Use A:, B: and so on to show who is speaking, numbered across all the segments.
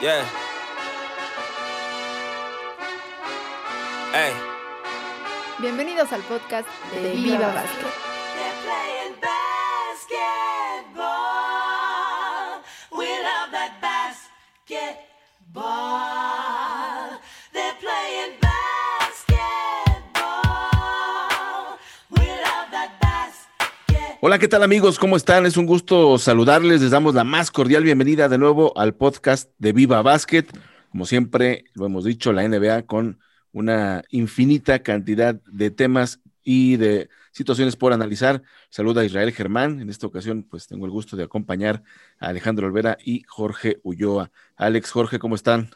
A: Yeah. Hey.
B: Bienvenidos al podcast de Viva Básquet.
C: They're
D: Hola, ¿qué tal amigos? ¿Cómo están? Es un gusto saludarles. Les damos la más cordial bienvenida de nuevo al podcast de Viva Basket. Como siempre, lo hemos dicho, la NBA con una infinita cantidad de temas y de situaciones por analizar. Saluda a Israel Germán. En esta ocasión, pues tengo el gusto de acompañar a Alejandro Olvera y Jorge Ulloa. Alex, Jorge, ¿cómo están?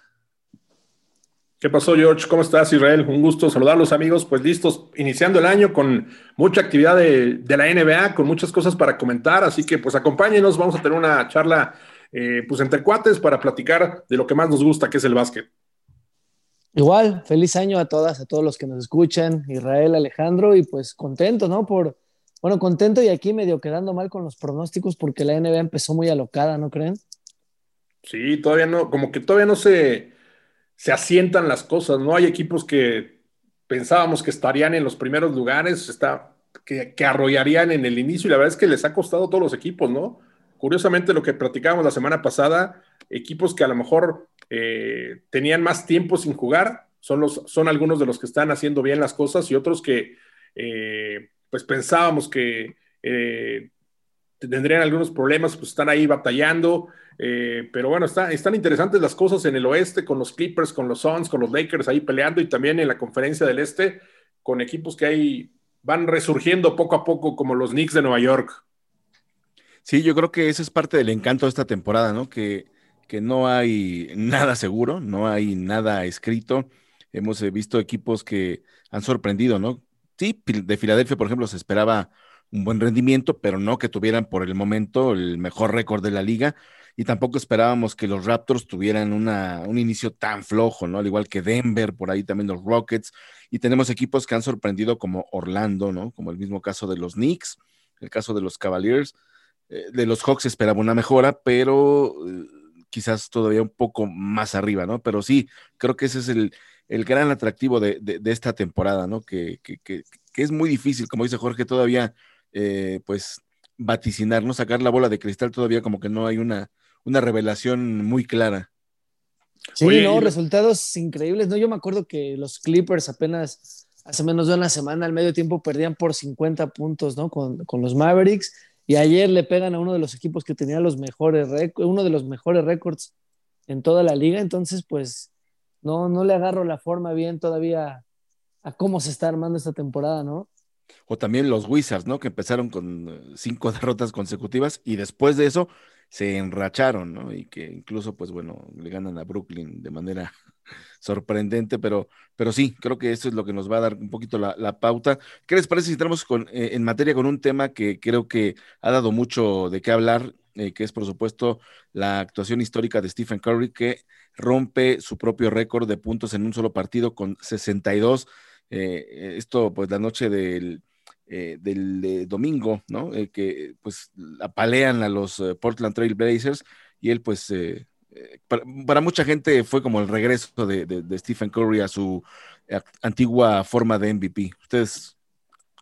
E: ¿Qué pasó, George? ¿Cómo estás, Israel? Un gusto saludarlos, amigos. Pues listos, iniciando el año con mucha actividad de, de la NBA, con muchas cosas para comentar. Así que, pues, acompáñenos. Vamos a tener una charla, eh, pues, entre cuates para platicar de lo que más nos gusta, que es el básquet.
F: Igual, feliz año a todas, a todos los que nos escuchan, Israel, Alejandro, y pues contento, ¿no? Por, bueno, contento y aquí medio quedando mal con los pronósticos porque la NBA empezó muy alocada, ¿no creen?
E: Sí, todavía no, como que todavía no se, se asientan las cosas, ¿no? Hay equipos que pensábamos que estarían en los primeros lugares, está, que, arrollarían en el inicio, y la verdad es que les ha costado a todos los equipos, ¿no? Curiosamente, lo que platicábamos la semana pasada, equipos que a lo mejor eh, tenían más tiempo sin jugar, son, los, son algunos de los que están haciendo bien las cosas y otros que eh, pues pensábamos que eh, tendrían algunos problemas, pues están ahí batallando, eh, pero bueno, está, están interesantes las cosas en el oeste con los Clippers, con los Suns, con los Lakers ahí peleando y también en la conferencia del este con equipos que ahí van resurgiendo poco a poco como los Knicks de Nueva York.
D: Sí, yo creo que ese es parte del encanto de esta temporada, ¿no? Que, que no hay nada seguro, no hay nada escrito. Hemos eh, visto equipos que han sorprendido, ¿no? Sí, de Filadelfia, por ejemplo, se esperaba un buen rendimiento, pero no que tuvieran por el momento el mejor récord de la liga. Y tampoco esperábamos que los Raptors tuvieran una, un inicio tan flojo, ¿no? Al igual que Denver, por ahí también los Rockets. Y tenemos equipos que han sorprendido como Orlando, ¿no? Como el mismo caso de los Knicks, el caso de los Cavaliers. Eh, de los Hawks esperaba una mejora, pero eh, quizás todavía un poco más arriba, ¿no? Pero sí, creo que ese es el, el gran atractivo de, de- de esta temporada, ¿no? Que, que- que- que es muy difícil, como dice Jorge, todavía, eh, pues, vaticinar, ¿no? Sacar la bola de cristal todavía como que no hay una, una revelación muy clara.
F: Sí,
E: Oye,
F: no, resultados increíbles, ¿no? Yo me acuerdo que los Clippers apenas hace menos de una semana al medio tiempo perdían por 50 puntos, ¿no? Con, con los Mavericks y ayer le pegan a uno de los equipos que tenía los mejores récords, uno de los mejores récords en toda la liga, entonces pues no, no le agarro la forma bien todavía a cómo se está armando esta temporada, ¿no?
D: O también los Wizards, ¿no? Que empezaron con eh, cinco derrotas consecutivas y después de eso se enracharon, ¿no? Y que incluso, pues bueno, le ganan a Brooklyn de manera sorprendente, pero, pero sí, creo que eso es lo que nos va a dar un poquito la, la pauta. ¿Qué les parece si entramos con, eh, en materia con un tema que creo que ha dado mucho de qué hablar, eh, que es por supuesto la actuación histórica de Stephen Curry, que rompe su propio récord de puntos en un solo partido con 62. Eh, esto, pues la noche del, eh, del domingo, ¿no? Eh, que pues apalean a los Portland Trail Blazers y él pues para, para mucha gente fue como el regreso de, de- de Stephen Curry a su antigua forma de MVP. ¿Ustedes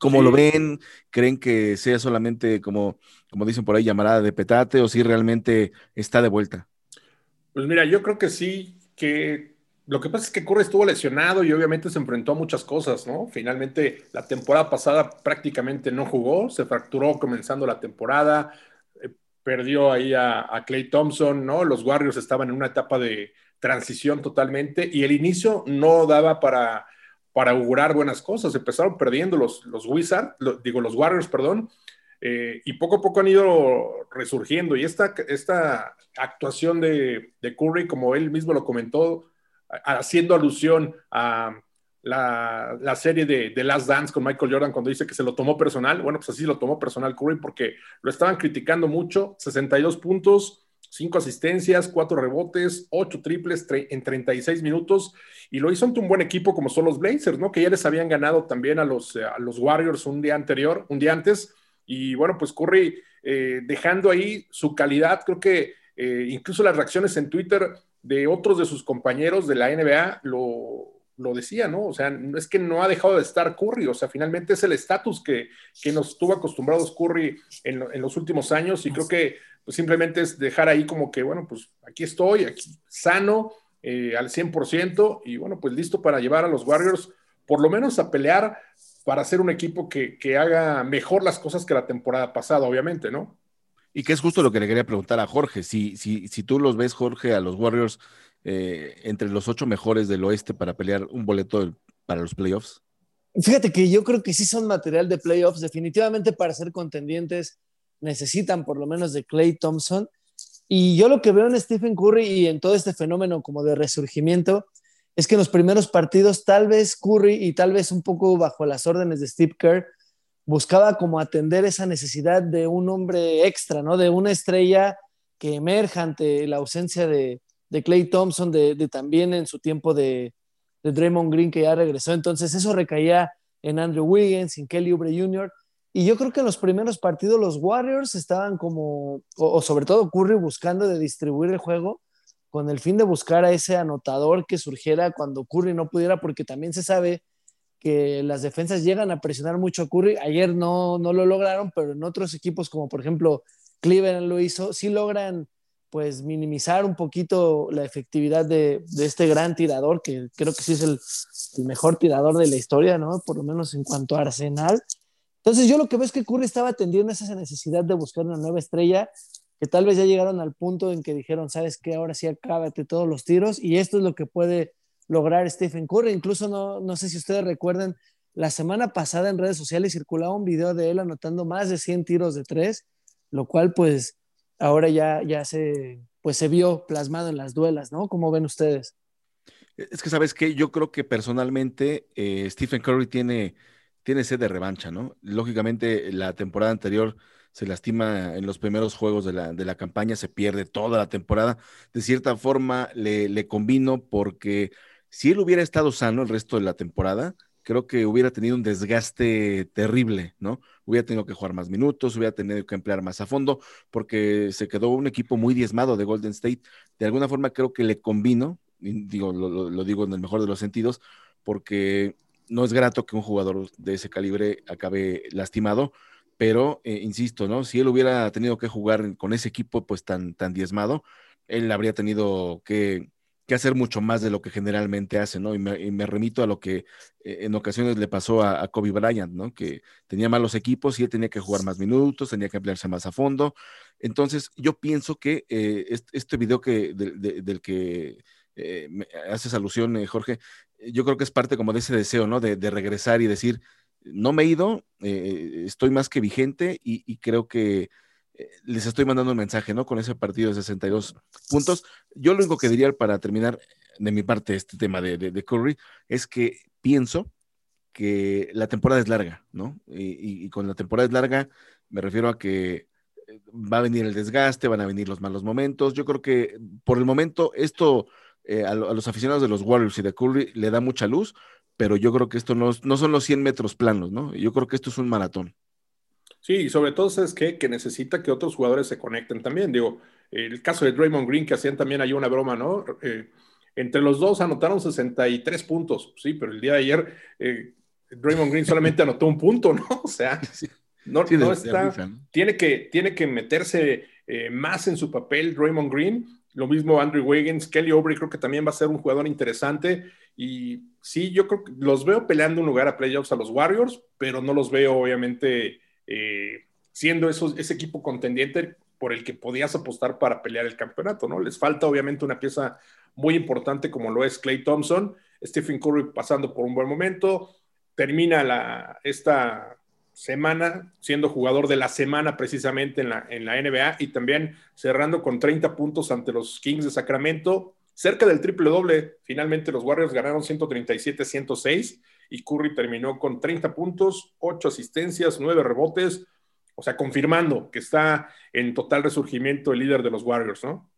D: cómo
E: Sí.
D: lo ven? ¿Creen que sea solamente como, como dicen por ahí, llamarada de petate o si realmente está de vuelta?
E: Pues mira, yo creo que sí, que lo que pasa es que Curry estuvo lesionado y obviamente se enfrentó a muchas cosas, ¿no? Finalmente, la temporada pasada prácticamente no jugó, se fracturó comenzando la temporada, eh, perdió ahí a, Clay Thompson, ¿no? Los Warriors estaban en una etapa de transición totalmente y el inicio no daba para, para augurar buenas cosas. Empezaron perdiendo los, los Wizards, digo, los Warriors, perdón, eh, y poco a poco han ido resurgiendo. Y esta, esta actuación de, Curry, como él mismo lo comentó, haciendo alusión a la, la serie de, de Last Dance con Michael Jordan cuando dice que se lo tomó personal, bueno, pues así lo tomó personal Curry porque lo estaban criticando mucho, 62 puntos, 5 asistencias, 4 rebotes, 8 triples en 36 minutos. Y lo hizo ante un buen equipo como son los Blazers, ¿no? Que ya les habían ganado también a los, a los Warriors un día anterior, un día antes. Y bueno, pues Curry eh, dejando ahí su calidad, creo que eh, incluso las reacciones en Twitter de otros de sus compañeros de la NBA lo, lo decía, ¿no? O sea, es que no ha dejado de estar Curry, o sea, finalmente es el estatus que, que, nos tuvo acostumbrados Curry en, en, los últimos años y creo que pues, simplemente es dejar ahí como que, bueno, pues aquí estoy, aquí sano eh, al 100% y bueno, pues listo para llevar a los Warriors por lo menos a pelear para ser un equipo que, que haga mejor las cosas que la temporada pasada, obviamente, ¿no?
D: Y que es justo lo que le quería preguntar a Jorge. Si, si, si tú los ves, Jorge, a los Warriors eh, entre los ocho mejores del oeste para pelear un boleto para los playoffs.
F: Fíjate que yo creo que sí son material de playoffs. Definitivamente para ser contendientes necesitan por lo menos de Clay Thompson. Y yo lo que veo en Stephen Curry y en todo este fenómeno como de resurgimiento es que en los primeros partidos tal vez Curry y tal vez un poco bajo las órdenes de Steve Kerr buscaba como atender esa necesidad de un hombre extra, ¿no? De una estrella que emerja ante la ausencia de, de Clay Thompson, de, de, también en su tiempo de, de Draymond Green que ya regresó. Entonces eso recaía en Andrew Wiggins, en Kelly Oubre Jr. Y yo creo que en los primeros partidos los Warriors estaban como, o, o sobre todo Curry buscando de distribuir el juego con el fin de buscar a ese anotador que surgiera cuando Curry no pudiera, porque también se sabe que las defensas llegan a presionar mucho a Curry. Ayer no, no lo lograron, pero en otros equipos, como por ejemplo Cleveland lo hizo, sí logran pues minimizar un poquito la efectividad de, de este gran tirador, que creo que sí es el, mejor tirador de la historia, ¿no? Por lo menos en cuanto a Arsenal. Entonces yo lo que veo es que Curry estaba atendiendo esa necesidad de buscar una nueva estrella, que tal vez ya llegaron al punto en que dijeron, sabes que ahora sí acábate todos los tiros, y esto es lo que puede lograr Stephen Curry. Incluso no, no sé si ustedes recuerdan, la semana pasada en redes sociales circulaba un video de él anotando más de 100 tiros de tres, lo cual pues ahora ya, ya se, pues, se vio plasmado en las duelas, ¿no? ¿Cómo ven ustedes?
D: Es que, ¿sabes qué? Yo creo que personalmente eh, Stephen Curry tiene, tiene sed de revancha, ¿no? Lógicamente, la temporada anterior se lastima en los primeros juegos de la, de la campaña, se pierde toda la temporada. De cierta forma, le, le convino porque si él hubiera estado sano el resto de la temporada, creo que hubiera tenido un desgaste terrible, ¿no? Hubiera tenido que jugar más minutos, hubiera tenido que emplear más a fondo, porque se quedó un equipo muy diezmado de Golden State. De alguna forma creo que le convino, digo, lo, lo digo en el mejor de los sentidos, porque no es grato que un jugador de ese calibre acabe lastimado, pero eh, insisto, ¿no? Si él hubiera tenido que jugar con ese equipo pues tan, tan diezmado, él habría tenido que que hacer mucho más de lo que generalmente hace, ¿no? Y me, remito a lo que eh, en ocasiones le pasó a, Kobe Bryant, ¿no? Que tenía malos equipos y él tenía que jugar más minutos, tenía que emplearse más a fondo. Entonces, yo pienso que eh, este, video que, de, de, del que eh, me haces alusión, eh, Jorge, yo creo que es parte como de ese deseo, ¿no? De, regresar y decir, no me he ido, estoy más que vigente y, creo que les estoy mandando un mensaje, ¿no? Con ese partido de 62 puntos. Yo lo único que diría para terminar de mi parte este tema de, de, de Curry es que pienso que la temporada es larga, ¿no? Y, y, y, con la temporada es larga me refiero a que eh, va a venir el desgaste, van a venir los malos momentos. Yo creo que por el momento esto eh, a, a, los aficionados de los Warriors y de Curry le da mucha luz, pero yo creo que esto no, no son los 100 metros planos, ¿no? Yo creo que esto es un maratón.
E: Sí, y sobre todo es que, que necesita que otros jugadores se conecten también. Digo, el caso de Draymond Green, que hacían también ahí una broma, ¿no? Eh, entre los dos anotaron 63 puntos, sí, pero el día de ayer eh, Draymond Green solamente anotó un punto, ¿no? O sea, no, sí, no de, está. Tiene, que, tiene que meterse eh, más en su papel Draymond Green. Lo mismo Andrew Wiggins, Kelly Oubre creo que también va a ser un jugador interesante. Y sí, yo creo que los veo peleando un lugar a playoffs a los Warriors, pero no los veo obviamente eh, siendo ese equipo contendiente por el que podías apostar para pelear el campeonato, ¿no? Les falta obviamente una pieza muy importante como lo es Clay Thompson, Stephen Curry pasando por un buen momento, termina esta semana siendo jugador de la semana precisamente en la, en la NBA y también cerrando con 30 puntos ante los Kings de Sacramento, cerca del triple doble, finalmente los Warriors ganaron 137-106 y Curry terminó con 30 puntos, 8 asistencias, 9 rebotes, o sea, confirmando que está en total resurgimiento el líder de los Warriors, ¿no?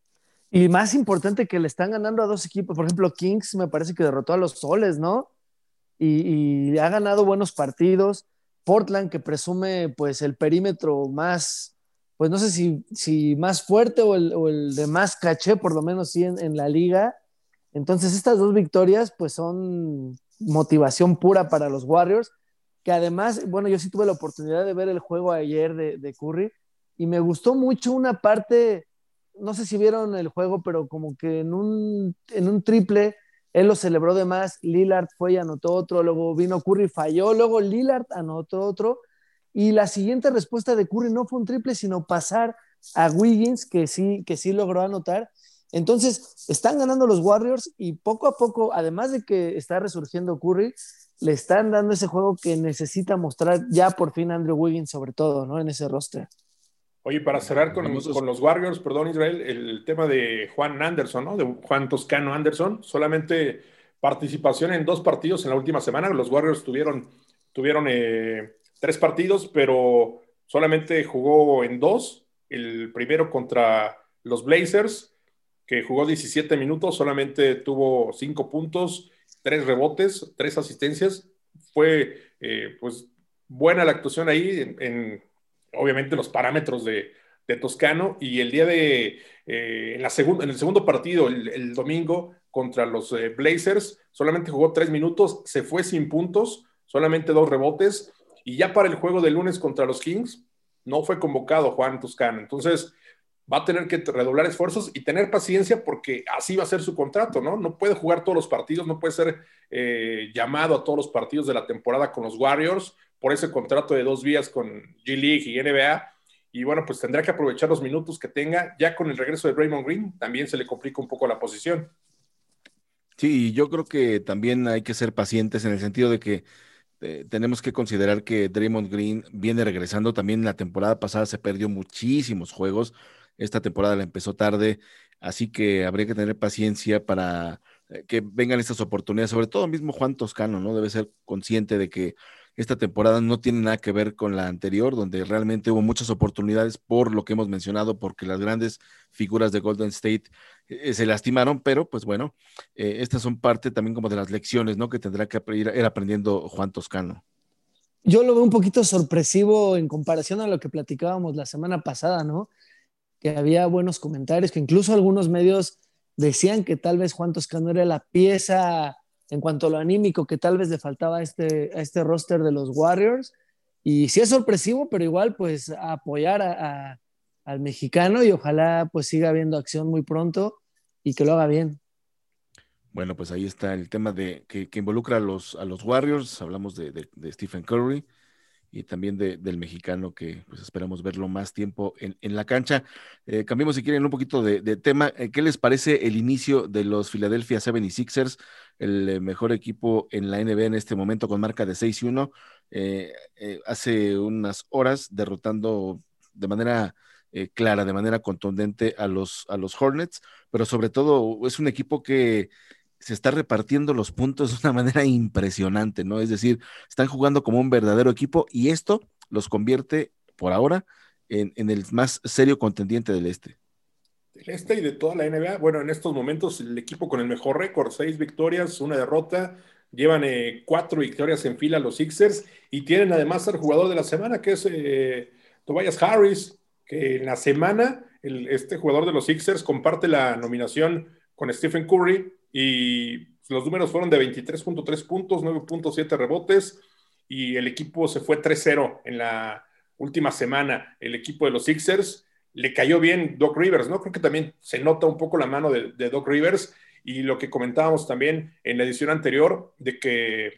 F: Y más importante que le están ganando a dos equipos, por ejemplo, Kings me parece que derrotó a los Soles, ¿no? Y, y ha ganado buenos partidos. Portland, que presume pues el perímetro más pues no sé si, si más fuerte o el, o el de más caché, por lo menos sí en, en la liga. Entonces estas dos victorias pues son motivación pura para los Warriors, que además, bueno, yo sí tuve la oportunidad de ver el juego ayer de, de Curry y me gustó mucho una parte, no sé si vieron el juego, pero como que en un, en un triple él lo celebró de más, Lillard fue y anotó otro, luego vino Curry, falló, luego Lillard anotó otro, y la siguiente respuesta de Curry no fue un triple, sino pasar a Wiggins, que sí, que sí logró anotar. Entonces, están ganando los Warriors y poco a poco, además de que está resurgiendo Curry, le están dando ese juego que necesita mostrar ya por fin Andrew Wiggins, sobre todo, ¿no? En ese roster.
E: Oye, para cerrar con, los Warriors, perdón Israel, el tema de Juan Anderson, ¿no? De Juan Toscano Anderson, solamente participación en dos partidos en la última semana. Los Warriors tuvieron, tuvieron eh, tres partidos, pero solamente jugó en dos. El primero contra los Blazers, que jugó 17 minutos, solamente tuvo cinco puntos, tres rebotes, tres asistencias. Fue eh, pues buena la actuación ahí en, en obviamente los parámetros de, Toscano. Y el día de eh, en, la en, el segundo partido el, domingo contra los eh, Blazers solamente jugó tres minutos se fue sin puntos solamente dos rebotes. Y ya para el juego de lunes contra los Kings no fue convocado Juan Toscano. Entonces va a tener que redoblar esfuerzos y tener paciencia porque así va a ser su contrato, ¿no? No puede jugar todos los partidos, no puede ser eh, llamado a todos los partidos de la temporada con los Warriors por ese contrato de dos vías con G-League y NBA. Y bueno, pues tendrá que aprovechar los minutos que tenga. Ya con el regreso de Raymond Green también se le complica un poco la posición.
D: Sí, yo creo que también hay que ser pacientes en el sentido de que eh, tenemos que considerar que Draymond Green viene regresando. También la temporada pasada se perdió muchísimos juegos esta temporada la empezó tarde, así que habría que tener paciencia para eh, que vengan estas oportunidades, sobre todo mismo Juan Toscano, ¿no? Debe ser consciente de que esta temporada no tiene nada que ver con la anterior, donde realmente hubo muchas oportunidades por lo que hemos mencionado, porque las grandes figuras de Golden State eh, se lastimaron, pero pues bueno, eh, estas son parte también como de las lecciones, ¿no? Que tendrá que ir, ir aprendiendo Juan Toscano.
F: Yo lo veo un poquito sorpresivo en comparación a lo que platicábamos la semana pasada, ¿no? Que había buenos comentarios, que incluso algunos medios decían que tal vez Juan Toscano era la pieza en cuanto a lo anímico que tal vez le faltaba a este, a este roster de los Warriors. Y sí es sorpresivo, pero igual pues apoyar a, al mexicano y ojalá pues siga habiendo acción muy pronto y que lo haga bien.
D: Bueno, pues ahí está el tema de que, que involucra a los, a los Warriors, hablamos de Stephen Curry y también de, del mexicano que pues esperamos verlo más tiempo en, en la cancha. Eh, cambiemos si quieren un poquito de, tema. Eh, ¿Qué les parece el inicio de los Philadelphia 76ers, el eh, mejor equipo en la NBA en este momento con marca de 6-1? Eh, hace unas horas derrotando de manera clara, de manera contundente a los, a los Hornets, pero sobre todo es un equipo que se está repartiendo los puntos de una manera impresionante, ¿no? Es decir, están jugando como un verdadero equipo y esto los convierte por ahora en, el más serio contendiente del este.
E: Del este y de toda la NBA. Bueno, en estos momentos el equipo con el mejor récord, seis victorias, una derrota, llevan eh, cuatro victorias en fila los Sixers y tienen además al jugador de la semana que es eh, Tobias Harris, que en la semana este jugador de los Sixers comparte la nominación con Stephen Curry y los números fueron de 23.3 puntos, 9.7 rebotes y el equipo se fue 3-0 en la última semana. El equipo de los Sixers le cayó bien Doc Rivers, ¿no? Creo que también se nota un poco la mano de, de Doc Rivers y lo que comentábamos también en la edición anterior de que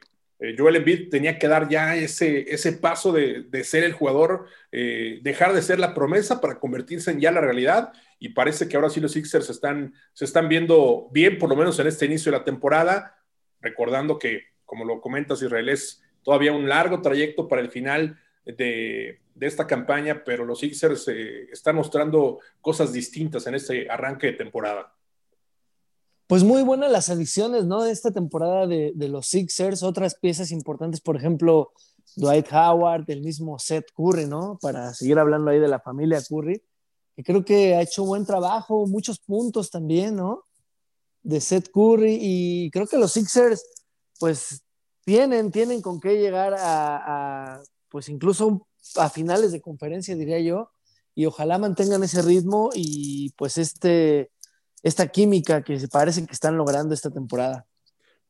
E: Joel Embiid tenía que dar ya ese, ese paso de, de ser el jugador, eh, dejar de ser la promesa para convertirse en ya la realidad y parece que ahora sí los Sixers están, se están viendo bien, por lo menos en este inicio de la temporada, recordando que, como lo comentas, Israel, es todavía un largo trayecto para el final de, de esta campaña, pero los Sixers eh, están mostrando cosas distintas en este arranque de temporada.
F: Pues muy buenas las adiciones, ¿no? De esta temporada de, los Sixers, otras piezas importantes, por ejemplo, Dwight Howard, el mismo Seth Curry, ¿no? Para seguir hablando ahí de la familia Curry que creo que ha hecho buen trabajo, muchos puntos también, ¿no? De Seth Curry y creo que los Sixers, pues tienen, tienen con qué llegar a pues incluso a finales de conferencia, diría yo. y ojalá mantengan ese ritmo y pues este, esta química que se parece que están logrando esta temporada.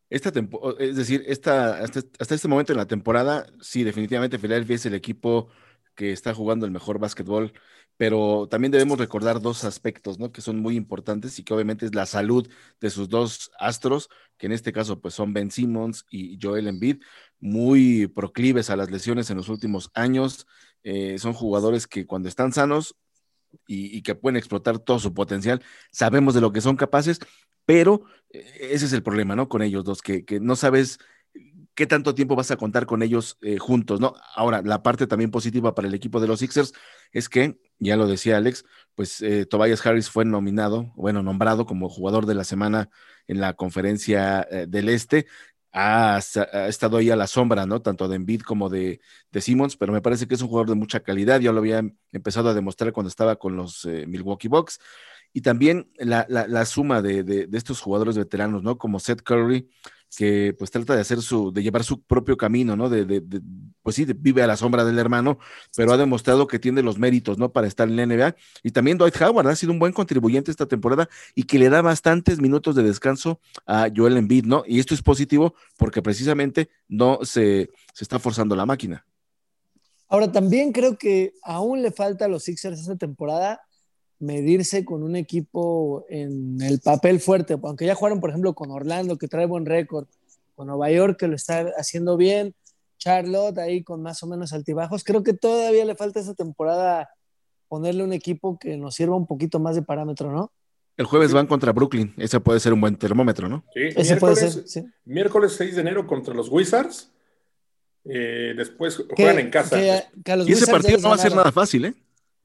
D: Esta es decir, esta, hasta, hasta este momento en la temporada, sí, definitivamente Philadelphia es el equipo que está jugando el mejor básquetbol, pero también debemos recordar dos aspectos, ¿no? Que son muy importantes y que obviamente es la salud de sus dos astros, que en este caso pues son Ben Simmons y Joel Embiid, muy proclives a las lesiones en los últimos años. Eh, son jugadores que cuando están sanos y, que pueden explotar todo su potencial, sabemos de lo que son capaces, pero eh, ese es el problema, ¿no? Con ellos dos, que, que no sabes qué tanto tiempo vas a contar con ellos eh, juntos, ¿no? Ahora, la parte también positiva para el equipo de los Sixers es que, ya lo decía Alex, pues eh, Tobias Harris fue nominado, bueno, nombrado como jugador de la semana en la conferencia del Este. Ha, estado ahí a la sombra, ¿no? Tanto de Embiid como de, de Simmons, pero me parece que es un jugador de mucha calidad. Ya lo había empezado a demostrar cuando estaba con los eh, Milwaukee Bucks. Y también la, la- la suma de, de- de estos jugadores veteranos, ¿no? Como Seth Curry, que pues trata de hacer su, de llevar su propio camino, ¿no? De, de- de- pues sí, vive a la sombra del hermano, pero ha demostrado que tiene los méritos, ¿no? Para estar en la NBA. Y también Dwight Howard ha sido un buen contribuyente esta temporada y que le da bastantes minutos de descanso a Joel Embiid, ¿no? Y esto es positivo porque precisamente no se, se está forzando la máquina.
F: Ahora, también creo que aún le falta a los Sixers esta temporada medirse con un equipo en el papel fuerte, aunque ya jugaron, por ejemplo, con Orlando, que trae buen récord, con Nueva York, que lo está haciendo bien, Charlotte ahí con más o menos altibajos. Creo que todavía le falta esta temporada ponerle un equipo que nos sirva un poquito más de parámetro, ¿no?
D: El jueves van contra Brooklyn, ese puede ser un buen termómetro, ¿no?
E: Sí,
F: Ese puede
E: miércoles-
F: ser, sí.
E: Miércoles 6 de enero contra los Wizards. Eh, después juegan en casa.
F: que- que a los
D: Y ese
F: Wizards
D: partido no va a ser nada fácil, ¿eh?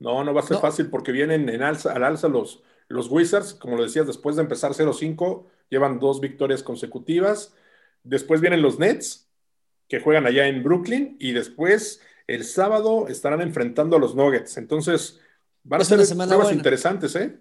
E: No, no va a ser
F: No.
E: fácil porque vienen en alza, al alza los, los Wizards, como lo decías, después de empezar 0-5, llevan dos victorias consecutivas. Después vienen los Nets, que juegan allá en Brooklyn, y después el sábado estarán enfrentando a los Nuggets. Entonces, van a ser pruebas
F: buena.
E: interesantes, ¿eh?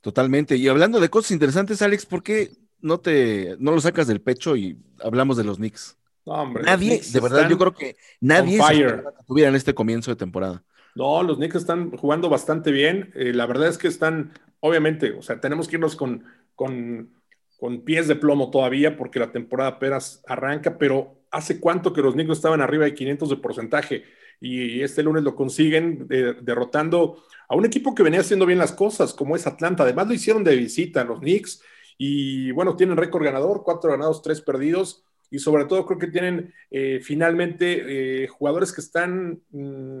D: Totalmente. Y hablando de cosas interesantes, Alex, ¿por qué no te no lo sacas del pecho y hablamos de los Knicks?
E: No, hombre, los
D: Nadie,
E: Knicks
D: de verdad, yo creo que nadie se que tuvieran este comienzo de temporada.
E: No, los Knicks están jugando bastante bien. Eh, la verdad es que están, obviamente, o sea, tenemos que irnos con, con, con pies de plomo todavía porque la temporada apenas arranca, pero ¿hace cuánto que los Knicks estaban arriba de 500 de porcentaje? Y este lunes lo consiguen eh, derrotando a un equipo que venía haciendo bien las cosas, como es Atlanta. Además lo hicieron de visita los Knicks y bueno, tienen récord ganador, cuatro ganados, tres perdidos. Y sobre todo creo que tienen eh, finalmente jugadores que están... mm,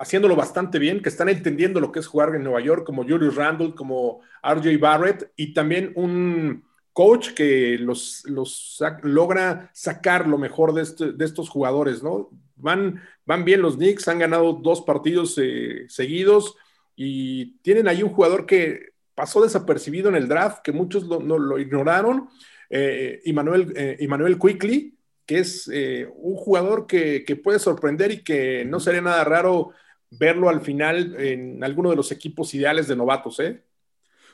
E: haciéndolo bastante bien, que están entendiendo lo que es jugar en Nueva York, como Julius Randle, como RJ Barrett, y también un coach que los, los logra sacar lo mejor de, este- de estos jugadores, ¿no? Van, van bien los Knicks, han ganado dos partidos eh, seguidos y tienen ahí un jugador que pasó desapercibido en el draft, que muchos lo, no- lo ignoraron, eh, Emmanuel, eh, Emmanuel Quickly, que es eh, un jugador que, que puede sorprender y que no sería nada raro verlo al final en alguno de los equipos ideales de novatos, ¿eh?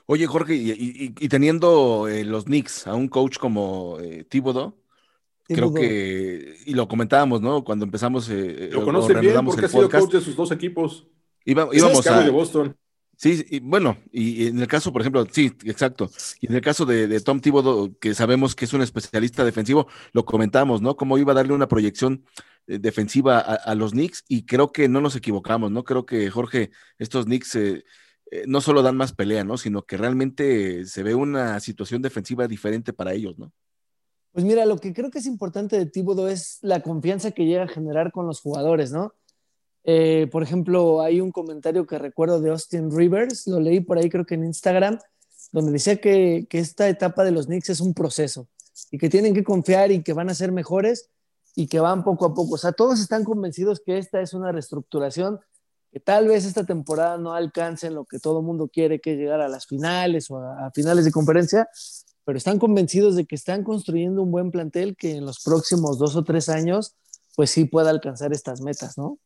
D: Oye, Jorge, y, y- y teniendo eh, los Knicks a un coach como eh, creo que, y lo comentábamos, ¿no? Cuando empezamos, eh,
E: Lo
D: o
E: conocen bien porque
D: el
E: ha sido
D: podcast,
E: coach de sus dos equipos.
D: iba- íbamos a,
E: de Boston.
D: Sí, y bueno, y y en el caso, por ejemplo, sí, exacto. Y en el caso de, de Tom Thibodeau, que sabemos que es un especialista defensivo, lo comentamos, ¿no? Cómo iba a darle una proyección eh, defensiva a, los Knicks y creo que no nos equivocamos, ¿no? Creo que, Jorge, estos Knicks eh, eh, no solo dan más pelea, ¿no? Sino que realmente se ve una situación defensiva diferente para ellos, ¿no?
F: Pues mira, lo que creo que es importante de Thibodeau es la confianza que llega a generar con los jugadores, ¿no? Eh, por ejemplo, hay un comentario que recuerdo de Austin Rivers, lo leí por ahí creo que en Instagram, donde decía que, que esta etapa de los Knicks es un proceso y que tienen que confiar y que van a ser mejores y que van poco a poco. O sea, todos están convencidos que esta es una reestructuración, que tal vez esta temporada no alcance en lo que todo el mundo quiere, que es llegar a las finales o a, a finales de conferencia, pero están convencidos de que están construyendo un buen plantel que en los próximos dos o tres años, pues sí pueda alcanzar estas metas, ¿no?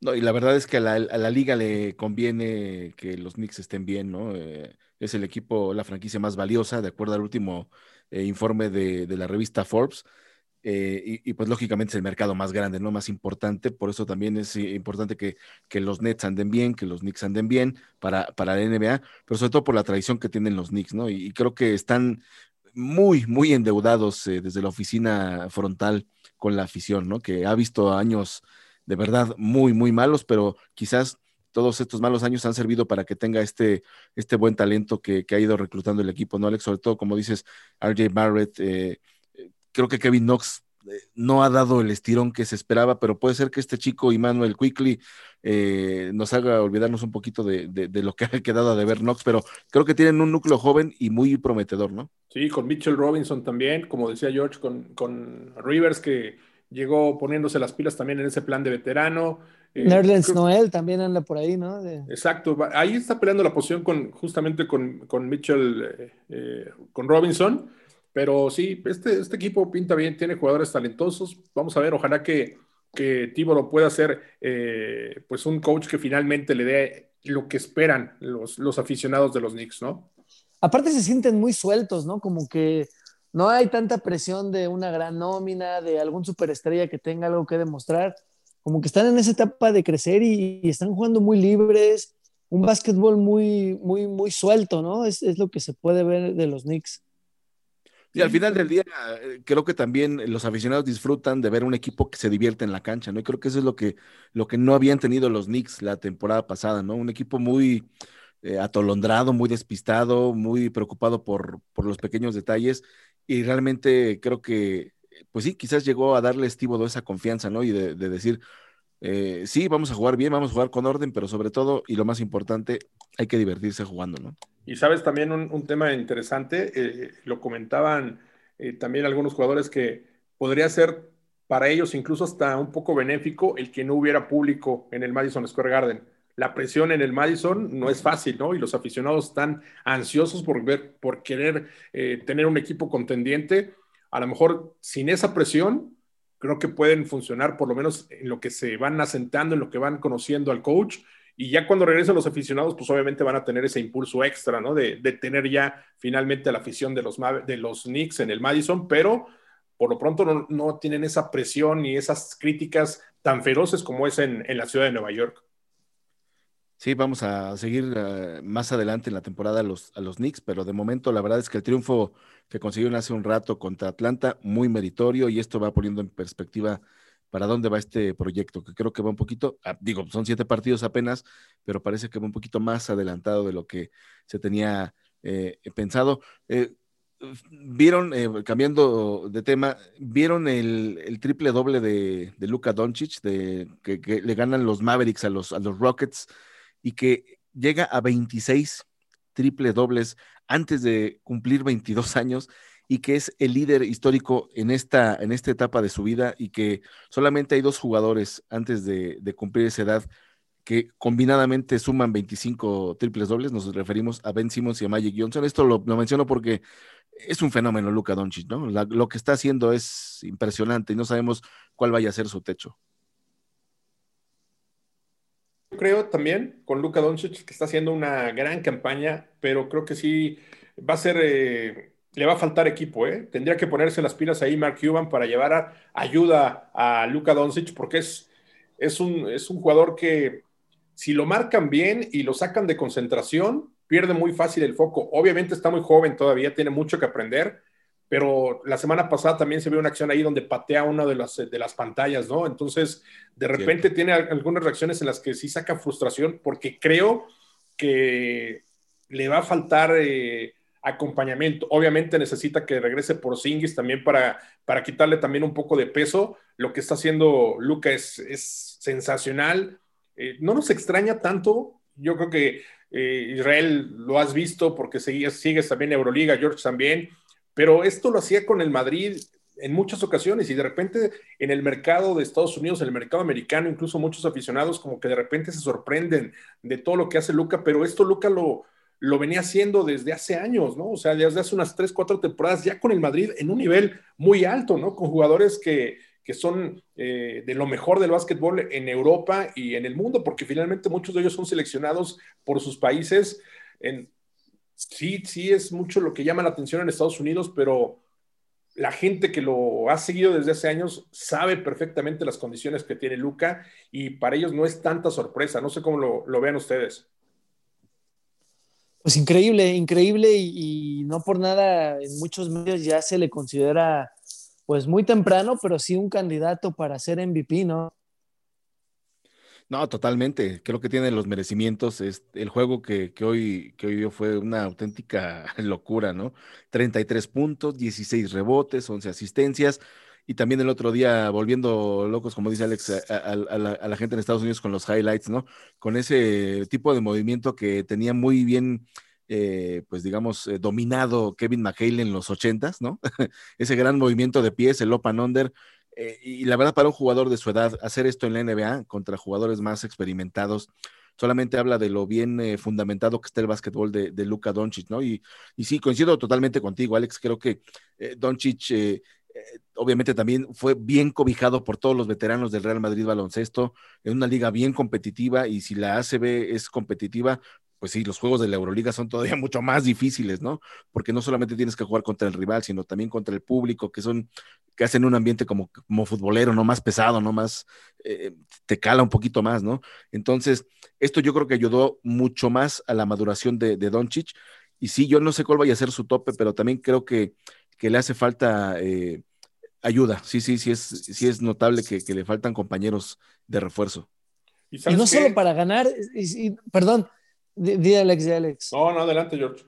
D: No, y la verdad es que a la, a la liga le conviene que los Knicks estén bien, ¿no? Eh, es el equipo, la franquicia más valiosa, de acuerdo al último eh, informe de, de la revista Forbes. Eh, y, pues lógicamente es el mercado más grande, ¿no? Más importante, por eso también es importante que, que, los Nets anden bien, que los Knicks anden bien para, para la NBA, pero sobre todo por la tradición que tienen los Knicks, ¿no? Y, y creo que están muy, muy endeudados eh, desde la oficina frontal con la afición, ¿no? Que ha visto años de verdad muy, muy malos, pero quizás todos estos malos años han servido para que tenga este, este buen talento que, que ha ido reclutando el equipo, ¿no, Alex? Sobre todo, como dices, RJ Barrett, eh, creo que Kevin Knox eh, no ha dado el estirón que se esperaba, pero puede ser que este chico, Emmanuel Quickly, eh, nos haga olvidarnos un poquito de, de, de, lo que ha quedado de ver Knox, pero creo que tienen un núcleo joven y muy prometedor, ¿no?
E: Sí, con Mitchell Robinson también, como decía George, con, con Rivers, que llegó poniéndose las pilas también en ese plan de veterano.
F: Eh, Nerlens creo... Noel también anda por ahí, ¿no? De...
E: Exacto, ahí está peleando la posición con, justamente con, con Mitchell, eh, eh, con Robinson, pero sí, este, este equipo pinta bien, tiene jugadores talentosos, vamos a ver, ojalá que, que pueda ser eh, pues un coach que finalmente le dé lo que esperan los, los aficionados de los Knicks, ¿no?
F: Aparte se sienten muy sueltos, ¿no? Como que no hay tanta presión de una gran nómina, de algún superestrella que tenga algo que demostrar. Como que están en esa etapa de crecer y, y están jugando muy libres, un básquetbol muy, muy, muy suelto, ¿no? Es, es, lo que se puede ver de los Knicks.
D: Y al final del día, creo que también los aficionados disfrutan de ver un equipo que se divierte en la cancha, ¿no? Y creo que eso es lo que, lo que no habían tenido los Knicks la temporada pasada, ¿no? Un equipo muy eh, atolondrado, muy despistado, muy preocupado por, por los pequeños detalles y realmente creo que, pues sí, quizás llegó a darle a Estivodo esa confianza, ¿no? Y de, de decir, eh, sí, vamos a jugar bien, vamos a jugar con orden, pero sobre todo, y lo más importante, hay que divertirse jugando, ¿no?
E: Y sabes también un, tema interesante, eh, lo comentaban eh, también algunos jugadores que podría ser para ellos incluso hasta un poco benéfico el que no hubiera público en el Madison Square Garden la presión en el Madison no es fácil, ¿no? Y los aficionados están ansiosos por ver, por querer eh, tener un equipo contendiente. A lo mejor sin esa presión, creo que pueden funcionar por lo menos en lo que se van asentando, en lo que van conociendo al coach. Y ya cuando regresen los aficionados, pues obviamente van a tener ese impulso extra, ¿no? De, de tener ya finalmente la afición de los, de los Knicks en el Madison, pero por lo pronto no, no tienen esa presión ni esas críticas tan feroces como es en, en la ciudad de Nueva York.
D: Sí, vamos a seguir uh, más adelante en la temporada a los, a los Knicks, pero de momento la verdad es que el triunfo que consiguieron hace un rato contra Atlanta, muy meritorio, y esto va poniendo en perspectiva para dónde va este proyecto, que creo que va un poquito, ah, digo, son siete partidos apenas, pero parece que va un poquito más adelantado de lo que se tenía eh, pensado. Eh, vieron, eh, cambiando de tema, vieron el, triple doble de, de Luka Doncic, de, que, que, le ganan los Mavericks a los, a los Rockets y que llega a 26 triple dobles antes de cumplir 22 años y que es el líder histórico en esta, en esta etapa de su vida y que solamente hay dos jugadores antes de, cumplir esa edad que combinadamente suman 25 triples dobles, nos referimos a Ben Simmons y a Magic Johnson. Esto lo, menciono porque es un fenómeno Luka Doncic, ¿no? Lo que está haciendo es impresionante y no sabemos cuál vaya a ser su techo
E: creo también con Luka Doncic que está haciendo una gran campaña, pero creo que sí va a ser, eh, le va a faltar equipo, ¿eh? Tendría que ponerse las pilas ahí Mark Cuban para llevar a, ayuda a Luka Doncic porque es, es, un, es un jugador que si lo marcan bien y lo sacan de concentración, pierde muy fácil el foco. Obviamente está muy joven todavía, tiene mucho que aprender, pero la semana pasada también se vio una acción ahí donde patea una de las, de las pantallas, ¿no? Entonces, de repente Cierto. tiene algunas reacciones en las que sí saca frustración porque creo que le va a faltar eh, acompañamiento. Obviamente necesita que regrese por Singis también para, para quitarle también un poco de peso. Lo que está haciendo Luca es, es sensacional. Eh, no nos extraña tanto. Yo creo que eh, Israel lo has visto porque sigues, sigues también Euroliga, George también pero esto lo hacía con el Madrid en muchas ocasiones y de repente en el mercado de Estados Unidos, en el mercado americano, incluso muchos aficionados como que de repente se sorprenden de todo lo que hace Luca, pero esto Luca lo, lo venía haciendo desde hace años, ¿no? O sea, desde hace unas tres, cuatro temporadas ya con el Madrid en un nivel muy alto, ¿no? Con jugadores que, que son eh, de lo mejor del básquetbol en Europa y en el mundo, porque finalmente muchos de ellos son seleccionados por sus países en, sí, sí es mucho lo que llama la atención en Estados Unidos, pero la gente que lo ha seguido desde hace años sabe perfectamente las condiciones que tiene Luca y para ellos no es tanta sorpresa. No sé cómo lo, lo vean ustedes.
F: Pues increíble, increíble y, no por nada en muchos medios ya se le considera pues muy temprano, pero sí un candidato para ser MVP, ¿no?
D: No, totalmente. Creo que tiene los merecimientos. Es el juego que, que, hoy, que hoy dio fue una auténtica locura, ¿no? 33 puntos, 16 rebotes, 11 asistencias. Y también el otro día, volviendo locos, como dice Alex, a, la, a, la, gente en Estados Unidos con los highlights, ¿no? Con ese tipo de movimiento que tenía muy bien, eh, pues digamos, eh, dominado Kevin McHale en los ochentas, ¿no? ese gran movimiento de pies, el and under, eh, y la verdad, para un jugador de su edad, hacer esto en la NBA contra jugadores más experimentados, solamente habla de lo bien fundamentado que está el básquetbol de, de Luka Doncic, ¿no? Y, y, sí, coincido totalmente contigo, Alex. Creo que Doncic, eh, obviamente, también fue bien cobijado por todos los veteranos del Real Madrid baloncesto, en una liga bien competitiva, y si la ACB es competitiva, pues sí, los juegos de la Euroliga son todavía mucho más difíciles, ¿no? Porque no solamente tienes que jugar contra el rival, sino también contra el público, que son, que hacen un ambiente como, como futbolero, no más pesado, no más, eh, te cala un poquito más, ¿no? Entonces, esto yo creo que ayudó mucho más a la maduración de, de Doncic. Y sí, yo no sé cuál vaya a ser su tope, pero también creo que, que le hace falta eh, ayuda. Sí, sí, sí es, sí es notable que, que le faltan compañeros de refuerzo.
F: Y, y no qué? solo para ganar, y, y, perdón, Di Alex, di Alex.
E: No, no, adelante, George.